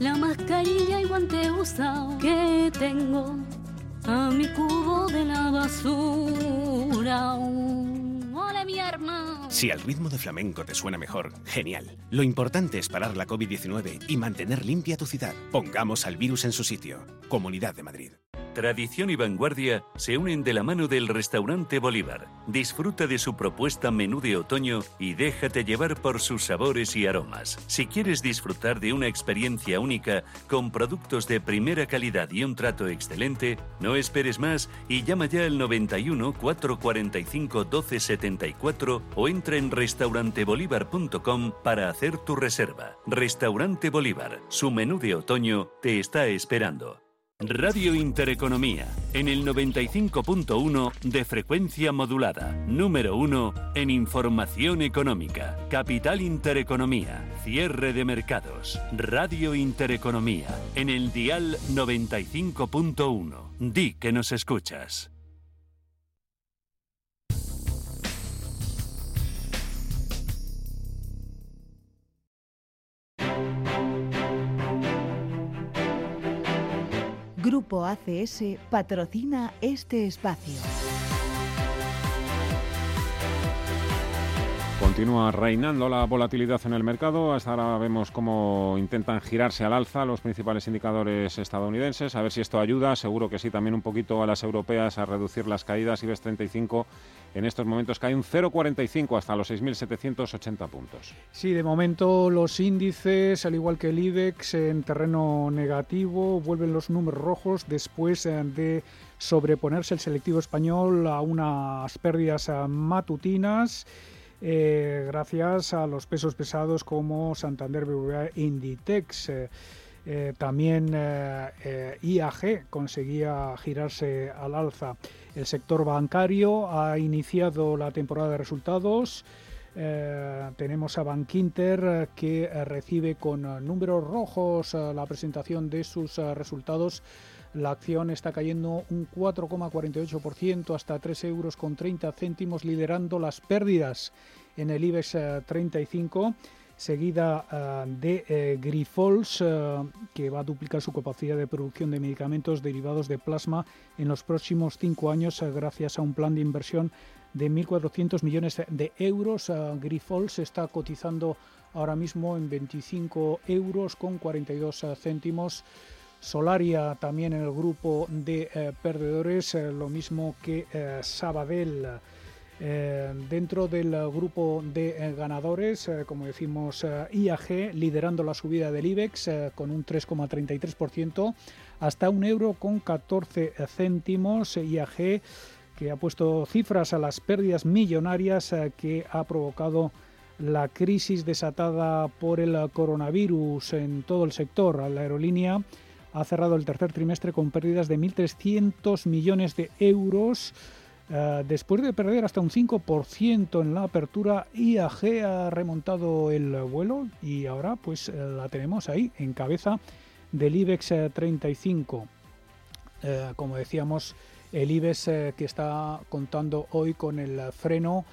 la mascarilla y guante usado que tengo a mi cubo de la basura. ¡Hola, mi arma! Si al ritmo de flamenco te suena mejor, genial. Lo importante es parar la COVID-19 y mantener limpia tu ciudad. Pongamos al virus en su sitio. Comunidad de Madrid. Tradición y vanguardia se unen de la mano del restaurante Bolívar. Disfruta de su propuesta menú de otoño y déjate llevar por sus sabores y aromas. Si quieres disfrutar de una experiencia única con productos de primera calidad y un trato excelente, no esperes más y llama ya al 91 445 1274 o entra en restaurantebolívar.com para hacer tu reserva. Restaurante Bolívar, su menú de otoño te está esperando. Radio Intereconomía, en el 95.1 de frecuencia modulada, número 1 en información económica, Capital Intereconomía, cierre de mercados, Radio Intereconomía, en el dial 95.1. Di que nos escuchas. Grupo ACS patrocina este espacio. Continúa reinando la volatilidad en el mercado. Hasta ahora vemos cómo intentan girarse al alza los principales indicadores estadounidenses. A ver si esto ayuda. Seguro que sí, también un poquito a las europeas a reducir las caídas. IBEX 35 en estos momentos cae un 0,45 hasta los 6.780 puntos. Sí, de momento los índices, al igual que el IBEX, en terreno negativo, vuelven los números rojos después eh, de sobreponerse el selectivo español a unas pérdidas eh, matutinas. Eh, gracias a los pesos pesados como Santander, BBVA Inditex. Eh, eh, también IAG conseguía girarse al alza. El sector bancario ha iniciado la temporada de resultados. tenemos a Bankinter que recibe con números rojos la presentación de sus resultados. La acción está cayendo un 4,48% hasta 3 euros con 30 céntimos, liderando las pérdidas en el IBEX 35 eh, seguida eh, de eh, Grifols, que va a duplicar su capacidad de producción de medicamentos derivados de plasma en los próximos cinco años gracias a un plan de inversión de 1.400 millones de euros. Grifols está cotizando ahora mismo en 25 euros con 42 céntimos. Solaria también en el grupo de perdedores, lo mismo que Sabadell. Eh, dentro del grupo de eh, ganadores, eh, como decimos, IAG liderando la subida del IBEX con un 3,33% hasta un euro con 14 céntimos. IAG que ha puesto cifras a las pérdidas millonarias que ha provocado la crisis desatada por el coronavirus en todo el sector. La aerolínea ha cerrado el tercer trimestre con pérdidas de 1.300 millones de euros eh, después de perder hasta un 5% en la apertura, IAG ha remontado el vuelo y ahora pues eh, la tenemos ahí en cabeza del IBEX 35. Eh, como decíamos, el IBEX que está contando hoy con el freno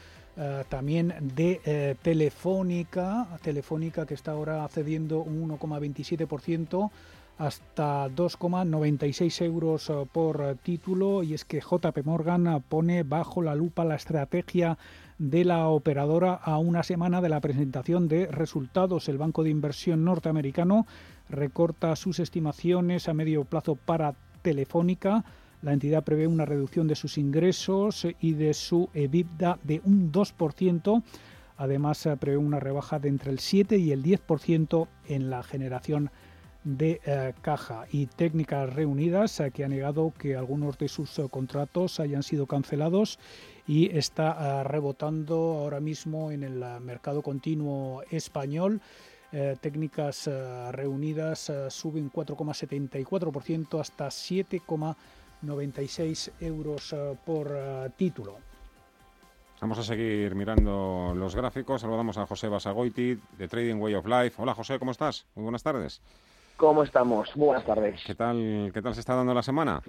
también de Telefónica, Telefónica que está ahora cediendo un 1,27% hasta 2,96 euros eh, por título y es que JP Morgan pone bajo la lupa la estrategia de la operadora a una semana de la presentación de resultados. El banco de inversión norteamericano recorta sus estimaciones a medio plazo para Telefónica. La entidad prevé una reducción de sus ingresos y de su EBITDA de un 2%. Además, prevé una rebaja de entre el 7 y el 10% en la generación de eh, Caja y Técnicas Reunidas, eh, que ha negado que algunos de sus eh, contratos hayan sido cancelados y está rebotando ahora mismo en el mercado continuo español. técnicas reunidas suben 4,74% hasta 7,96 euros por título. Vamos a seguir mirando los gráficos. Saludamos a José Basagoiti de Trading Way of Life. Hola José, ¿cómo estás? Muy buenas tardes. ¿Cómo estamos? Buenas tardes. ¿Qué tal, qué tal se está dando la semana?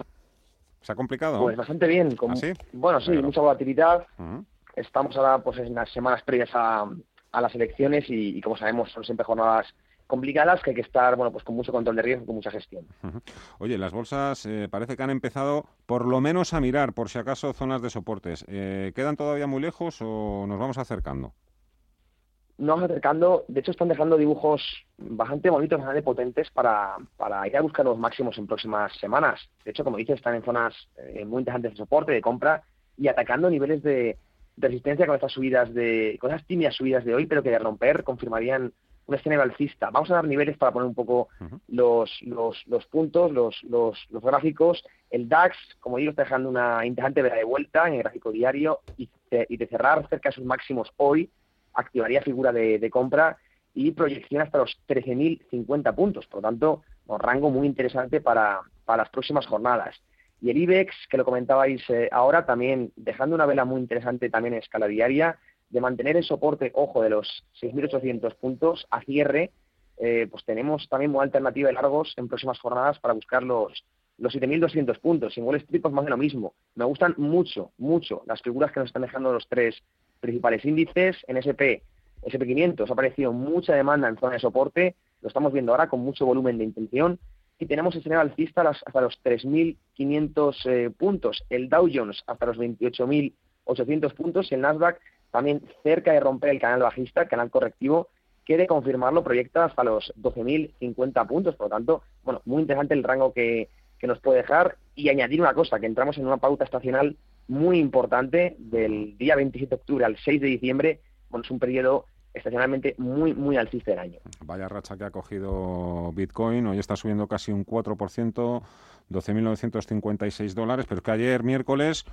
¿Se ha complicado? Pues bastante bien. Como, ¿Ah, Bueno, sí, mucha volatilidad. Estamos ahora pues en las semanas previas a, las elecciones y, como sabemos son siempre jornadas complicadas que hay que estar bueno pues con mucho control de riesgo, con mucha gestión. Oye, las bolsas eh, parece que han empezado por lo menos a mirar por si acaso zonas de soportes. Eh, ¿Quedan todavía muy lejos o nos vamos acercando? Nos acercando, de hecho están dejando dibujos bastante bonitos, bastante potentes para, para ir a buscar los máximos en próximas semanas. De hecho, como dices, están en zonas eh, muy interesantes de soporte, de compra y atacando niveles de, resistencia con estas subidas de, con esas tímidas subidas de hoy, pero que de romper confirmarían un escenario alcista. Vamos a dar niveles para poner un poco los, los, los, puntos, los, los, los, gráficos. El DAX, como digo, está dejando una interesante vela de vuelta en el gráfico diario y y de cerrar cerca de sus máximos hoy activaría figura de, compra y proyección hasta los 13.050 puntos. Por lo tanto, un rango muy interesante para, las próximas jornadas. Y el IBEX, que lo comentabais eh, ahora, también dejando una vela muy interesante también en escala diaria, de mantener el soporte, ojo, de los 6.800 puntos a cierre, eh, pues tenemos también una alternativa de largos en próximas jornadas para buscar los, los 7.200 puntos. Sin Wall Street, pues más de lo mismo. Me gustan mucho, mucho las figuras que nos están dejando los tres principales índices. En SP, SP500 ha aparecido mucha demanda en zona de soporte, lo estamos viendo ahora con mucho volumen de intención y tenemos el escenario alcista hasta los 3.500 eh, puntos, el Dow Jones hasta los 28.800 puntos y el Nasdaq también cerca de romper el canal bajista, el canal correctivo, que de confirmarlo proyecta hasta los 12.050 puntos. Por lo tanto, bueno, muy interesante el rango que, que nos puede dejar. Y añadir una cosa, que entramos en una pauta estacional muy importante del día 27 de octubre al 6 de diciembre. Bueno, es un periodo estacionalmente muy, muy alcista del año. Vaya racha que ha cogido Bitcoin, hoy está subiendo casi un 4%, 12.956 dólares, pero es que ayer miércoles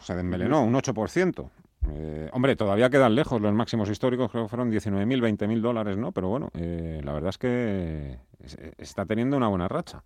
se desmelenó un 8%. Eh, hombre, todavía quedan lejos los máximos históricos, creo que fueron 19.000, 20.000 dólares, ¿no? Pero bueno, eh, la verdad es que está teniendo una buena racha.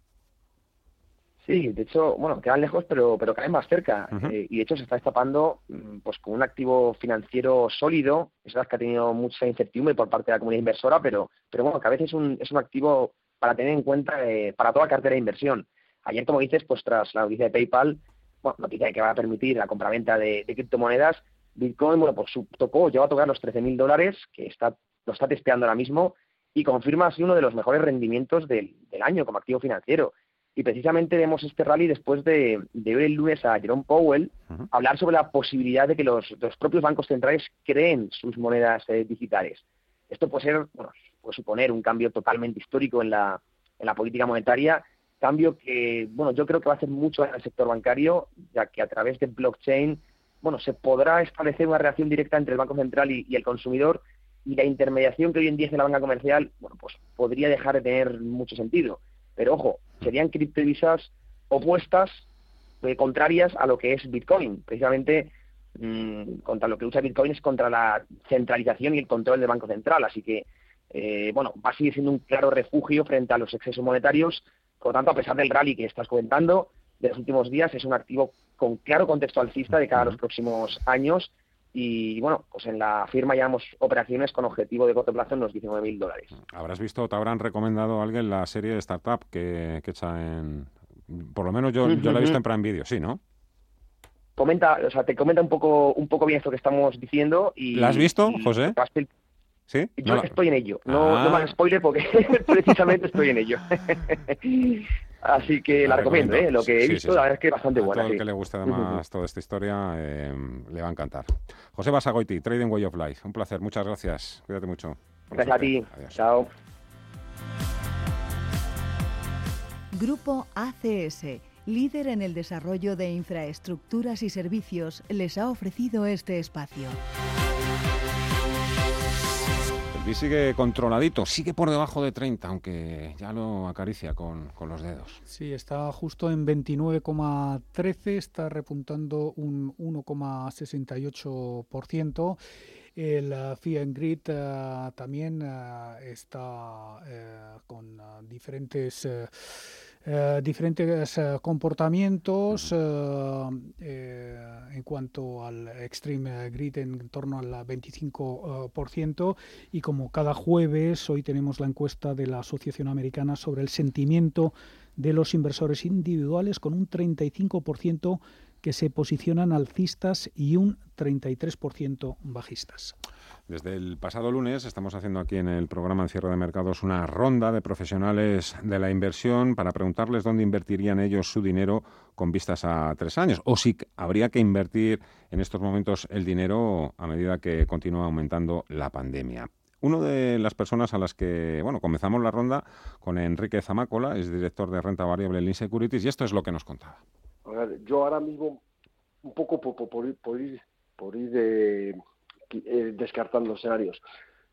Sí, de hecho, bueno, quedan lejos, pero, pero caen más cerca. Eh, y de hecho se está destapando mm, pues con un activo financiero sólido. Es verdad que ha tenido mucha incertidumbre por parte de la comunidad inversora, pero, pero bueno, que a veces es un, es un activo para tener en cuenta eh, para toda cartera de inversión. Ayer, como dices, pues tras la noticia de PayPal, bueno, noticia que va a permitir la compraventa de, de criptomonedas, Bitcoin, bueno, pues tocó, llegó a tocar los 13.000 dólares, que está, lo está testeando ahora mismo, y confirma así uno de los mejores rendimientos del, del año como activo financiero. Y precisamente vemos este rally después de, de ver el lunes a Jerome Powell hablar sobre la posibilidad de que los, propios bancos centrales creen sus monedas eh, digitales. Esto puede ser, bueno, puede suponer un cambio totalmente histórico en la, en la política monetaria, cambio que, bueno, yo creo que va a hacer mucho en el sector bancario, ya que a través de blockchain, bueno, se podrá establecer una relación directa entre el Banco Central y, y el consumidor y la intermediación que hoy en día es en la banca comercial, bueno, pues podría dejar de tener mucho sentido. Pero ojo, serían criptodivisas opuestas, eh, contrarias a lo que es Bitcoin. Precisamente mm, contra lo que usa Bitcoin es contra la centralización y el control del Banco Central. Así que, eh, bueno, va a seguir siendo un claro refugio frente a los excesos monetarios. Por lo tanto, a pesar del rally que estás comentando de los últimos días, es un activo con claro contexto alcista de cara a los próximos años y bueno, pues en la firma llevamos operaciones con objetivo de corto plazo en los 19.000 dólares. Habrás visto, te habrán recomendado a alguien la serie de startup que, que echa en... Por lo menos yo, yo la he visto en Prime Video, sí, ¿no? Comenta, o sea, te comenta un poco, un poco bien esto que estamos diciendo y... ¿La has visto, José? ¿Sí? Yo estoy en ello. No, no me hagas spoiler porque [laughs] precisamente estoy en ello. [laughs] Así que la, recomiendo, ¿eh? lo que he visto, la verdad es que es bastante buena. A todo el que le guste además toda esta historia eh, le va a encantar. José Basagoiti, Trading Way of Life. Un placer, muchas gracias. Cuídate mucho. Gracias a ti. Chao. Grupo ACS, líder en el desarrollo de infraestructuras y servicios, les ha ofrecido este espacio. Y sigue controladito, sigue por debajo de 30, aunque ya lo acaricia con, los dedos. Sí, está justo en 29,13, está repuntando un 1,68%. El uh, Grid uh, también uh, está con diferentes eh, diferentes eh, comportamientos eh, en cuanto al Extreme Grid en torno al 25% y como cada jueves hoy tenemos la encuesta de la Asociación Americana sobre el sentimiento de los inversores individuales con un 35% que se posicionan alcistas y un 33% bajistas. Desde el pasado lunes estamos haciendo aquí en el programa en cierre de mercados una ronda de profesionales de la inversión para preguntarles dónde invertirían ellos su dinero con vistas a tres años o si habría que invertir en estos momentos el dinero a medida que continúa aumentando la pandemia. Una de las personas a las que, bueno, comenzamos la ronda con Enrique Zamácola, es director de renta variable en Securities y esto es lo que nos contaba. Yo ahora mismo, un poco por, ir, por ir de eh, descartando escenarios.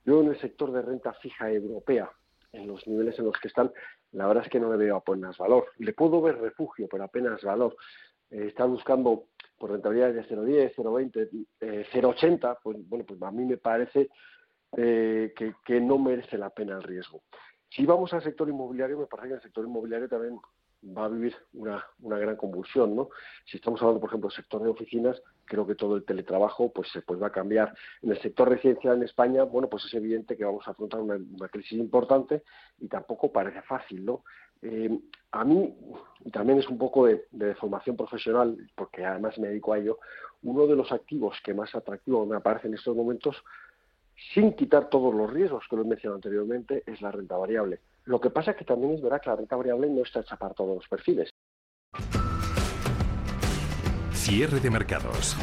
Yo en el sector de renta fija europea, en los niveles en los que están, la verdad es que no le veo apenas valor. Le puedo ver refugio, pero apenas valor. Eh, está buscando por rentabilidades de 0,10, 0,20, eh, 0,80, pues bueno, pues a mí me parece eh, que, que, no merece la pena el riesgo. Si vamos al sector inmobiliario, me parece que el sector inmobiliario también va a vivir una, una gran convulsión, ¿no? Si estamos hablando, por ejemplo, del sector de oficinas, creo que todo el teletrabajo pues, pues va a cambiar. En el sector residencial en España, bueno, pues es evidente que vamos a afrontar una, crisis importante y tampoco parece fácil, ¿no? Eh, a mí, también es un poco de, de, formación profesional, porque además me dedico a ello, uno de los activos que más atractivo me aparece en estos momentos, sin quitar todos los riesgos que lo he mencionado anteriormente, es la renta variable. Lo que pasa es que también es verdad que la renta variable no está hecha para todos los perfiles. Cierre de mercados.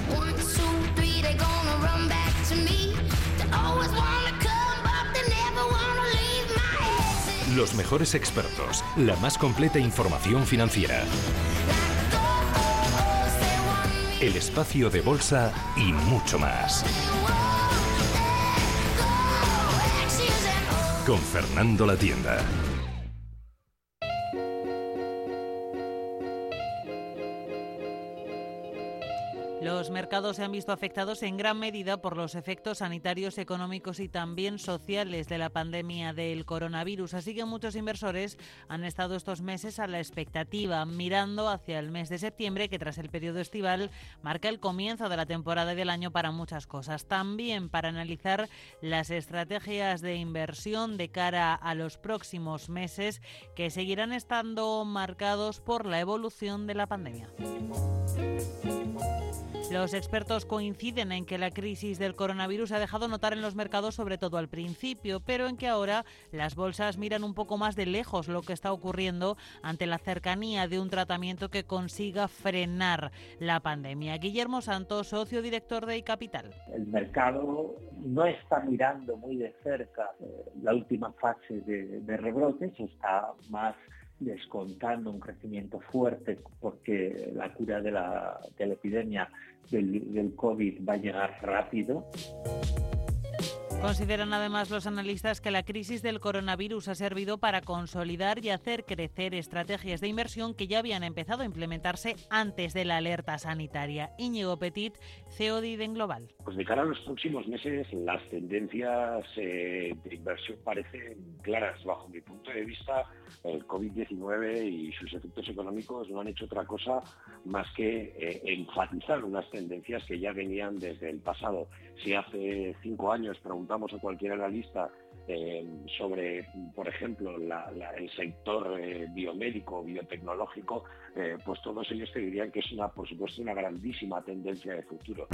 Los mejores expertos, la más completa información financiera. El espacio de bolsa y mucho más. Con Fernando La Tienda. Los mercados se han visto afectados en gran medida por los efectos sanitarios, económicos y también sociales de la pandemia del coronavirus. Así que muchos inversores han estado estos meses a la expectativa, mirando hacia el mes de septiembre, que tras el periodo estival marca el comienzo de la temporada del año para muchas cosas. También para analizar las estrategias de inversión de cara a los próximos meses que seguirán estando marcados por la evolución de la pandemia. Los expertos coinciden en que la crisis del coronavirus ha dejado notar en los mercados, sobre todo al principio, pero en que ahora las bolsas miran un poco más de lejos lo que está ocurriendo ante la cercanía de un tratamiento que consiga frenar la pandemia. Guillermo Santos, socio director de iCapital. El mercado no está mirando muy de cerca eh, la última fase de, de rebrotes, está más descontando un crecimiento fuerte porque la cura de la, de la epidemia del, del COVID va a llegar rápido. Consideran además los analistas que la crisis del coronavirus ha servido para consolidar y hacer crecer estrategias de inversión que ya habían empezado a implementarse antes de la alerta sanitaria. Íñigo Petit, CEO de Iden Global. Pues de cara a los próximos meses, las tendencias eh, de inversión parecen claras. Bajo mi punto de vista, el COVID-19 y sus efectos económicos no han hecho otra cosa más que eh, enfatizar unas tendencias que ya venían desde el pasado. Si hace cinco años preguntamos a cualquier analista eh, sobre, por ejemplo, el sector eh, biomédico, biotecnológico, eh, pues todos ellos te dirían que es una, por supuesto, una grandísima tendencia de futuro.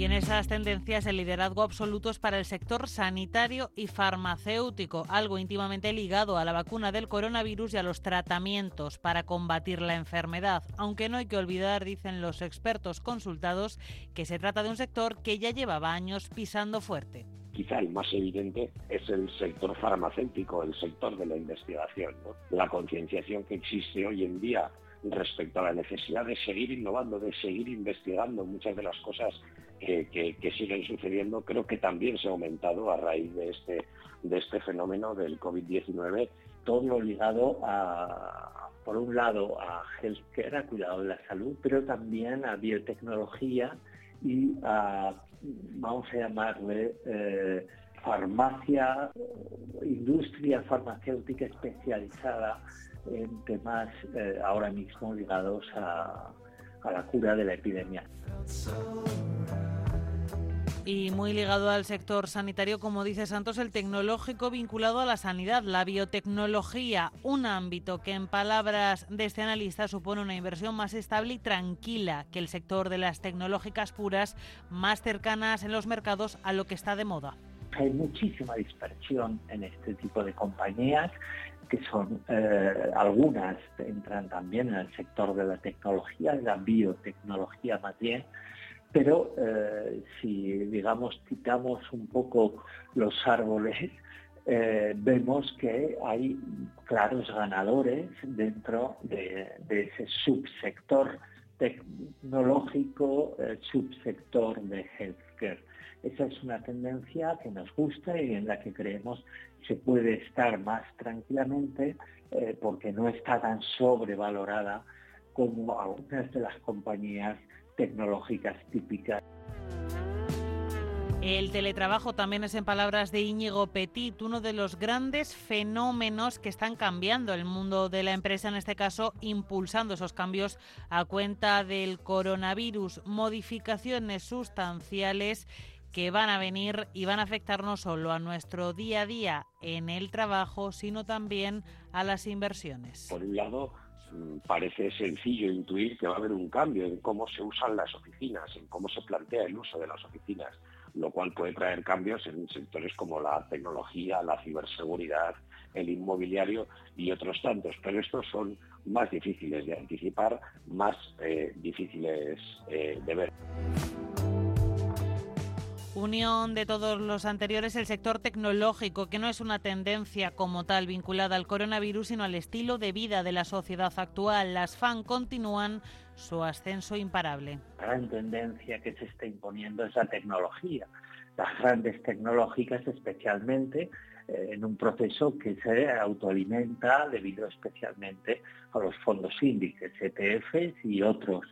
Y en esas tendencias el liderazgo absoluto es para el sector sanitario y farmacéutico, algo íntimamente ligado a la vacuna del coronavirus y a los tratamientos para combatir la enfermedad. Aunque no hay que olvidar, dicen los expertos consultados, que se trata de un sector que ya llevaba años pisando fuerte quizá el más evidente es el sector farmacéutico, el sector de la investigación. La concienciación que existe hoy en día respecto a la necesidad de seguir innovando, de seguir investigando muchas de las cosas que, siguen sucediendo, creo que también se ha aumentado a raíz de este, de este fenómeno del COVID-19. Todo ligado a, por un lado, a healthcare, a cuidado de la salud, pero también a biotecnología y a, vamos a llamarle, eh, farmacia, industria farmacéutica especializada en temas eh, ahora mismo ligados a, a la cura de la epidemia. Y muy ligado al sector sanitario, como dice Santos, el tecnológico vinculado a la sanidad, la biotecnología, un ámbito que en palabras de este analista supone una inversión más estable y tranquila que el sector de las tecnológicas puras, más cercanas en los mercados a lo que está de moda. Hay muchísima dispersión en este tipo de compañías que son eh, algunas entran también en el sector de la tecnología, la biotecnología más bien, pero eh, si digamos quitamos un poco los árboles, eh, vemos que hay claros ganadores dentro de, ese subsector tecnológico, subsector de healthcare. Esa es una tendencia que nos gusta y en la que creemos se puede estar más tranquilamente eh, porque no está tan sobrevalorada como algunas de las compañías tecnológicas típicas. El teletrabajo también es, en palabras de Íñigo Petit, uno de los grandes fenómenos que están cambiando el mundo de la empresa, en este caso impulsando esos cambios a cuenta del coronavirus, modificaciones sustanciales que van a venir y van a afectar no solo a nuestro día a día en el trabajo, sino también a las inversiones. Por un lado, mm, parece sencillo intuir que va a haber un cambio en cómo se usan las oficinas, en cómo se plantea el uso de las oficinas. lo cual puede traer cambios en sectores como la tecnología, la ciberseguridad, el inmobiliario y otros tantos, pero estos son más difíciles de anticipar, más eh, difíciles eh, de ver. Unión de todos los anteriores, el sector tecnológico, que no es una tendencia como tal vinculada al coronavirus, sino al estilo de vida de la sociedad actual. Las FAN continúan su ascenso imparable. La gran tendencia que se está imponiendo es la tecnología. Las grandes tecnológicas especialmente eh, en un proceso que se autoalimenta debido especialmente a los fondos índices, ETFs y otros,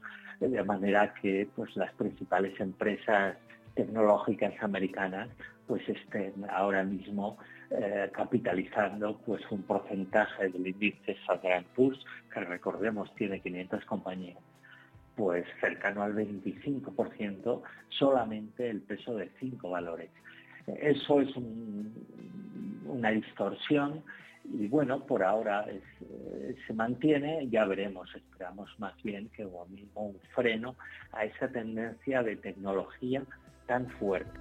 de manera que pues, las principales empresas tecnológicas americanas pues estén ahora mismo eh, capitalizando pues un porcentaje del índice Standard Poor's, que recordemos tiene 500 compañías, pues cercano al 25% solamente el peso de cinco valores. Eso es una distorsión y bueno, por ahora eh, se mantiene, ya veremos, esperamos más bien que mismo un freno a esa tendencia de tecnología tan fuerte.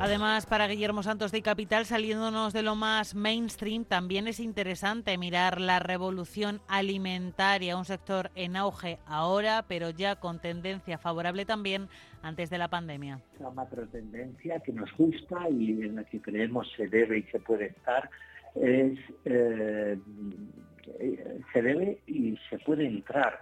Además, para Guillermo Santos de Capital, saliéndonos de lo más mainstream, también es interesante mirar la revolución alimentaria, un sector en auge ahora, pero ya con tendencia favorable también antes de la pandemia. Una macro tendencia que nos gusta y en la que creemos se debe y se puede estar es eh, se debe y se puede entrar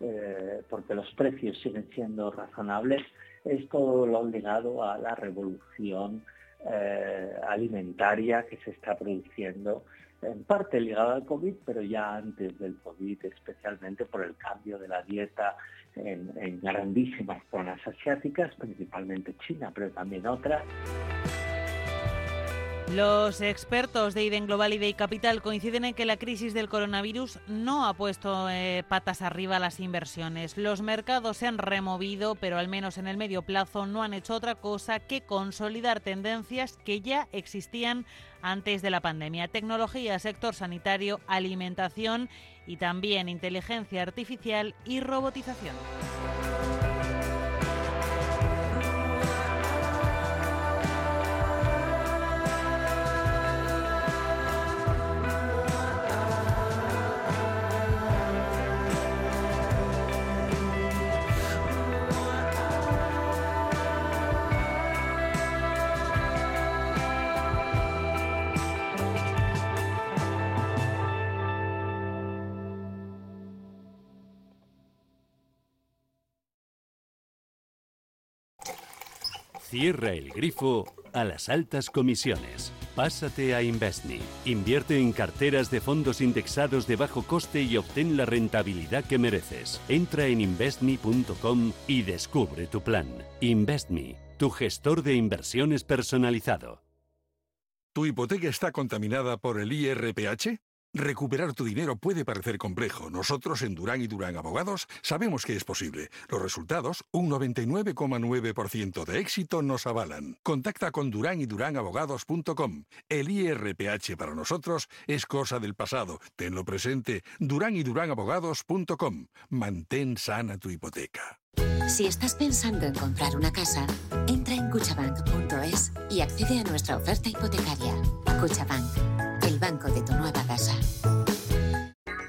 eh, porque los precios siguen siendo razonables, es todo lo ligado a la revolución eh, alimentaria que se está produciendo, en parte ligada al COVID, pero ya antes del COVID, especialmente por el cambio de la dieta en, en grandísimas zonas asiáticas, principalmente China, pero también otras. Los expertos de IDEN Global y de Capital coinciden en que la crisis del coronavirus no ha puesto eh, patas arriba las inversiones. Los mercados se han removido, pero al menos en el medio plazo no han hecho otra cosa que consolidar tendencias que ya existían antes de la pandemia. Tecnología, sector sanitario, alimentación y también inteligencia artificial y robotización. Cierra el grifo a las altas comisiones. Pásate a Investme. Invierte en carteras de fondos indexados de bajo coste y obtén la rentabilidad que mereces. Entra en investme.com y descubre tu plan. Investme, tu gestor de inversiones personalizado. ¿Tu hipoteca está contaminada por el IRPH? Recuperar tu dinero puede parecer complejo. Nosotros en Durán y Durán Abogados sabemos que es posible. Los resultados, un 99,9% de éxito, nos avalan. Contacta con Durán y Durán Abogados.com. El IRPH para nosotros es cosa del pasado. Tenlo presente. Durán y Durán Abogados.com. Mantén sana tu hipoteca. Si estás pensando en comprar una casa, entra en cuchabank.es y accede a nuestra oferta hipotecaria. Cuchabank, el banco de tu nueva casa.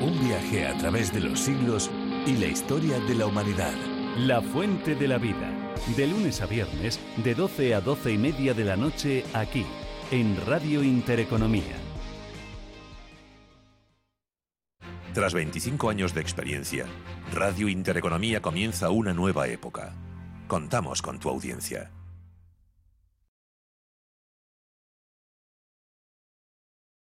Un viaje a través de los siglos y la historia de la humanidad. La fuente de la vida. De lunes a viernes, de 12 a 12 y media de la noche, aquí, en Radio Intereconomía. Tras 25 años de experiencia, Radio Intereconomía comienza una nueva época. Contamos con tu audiencia.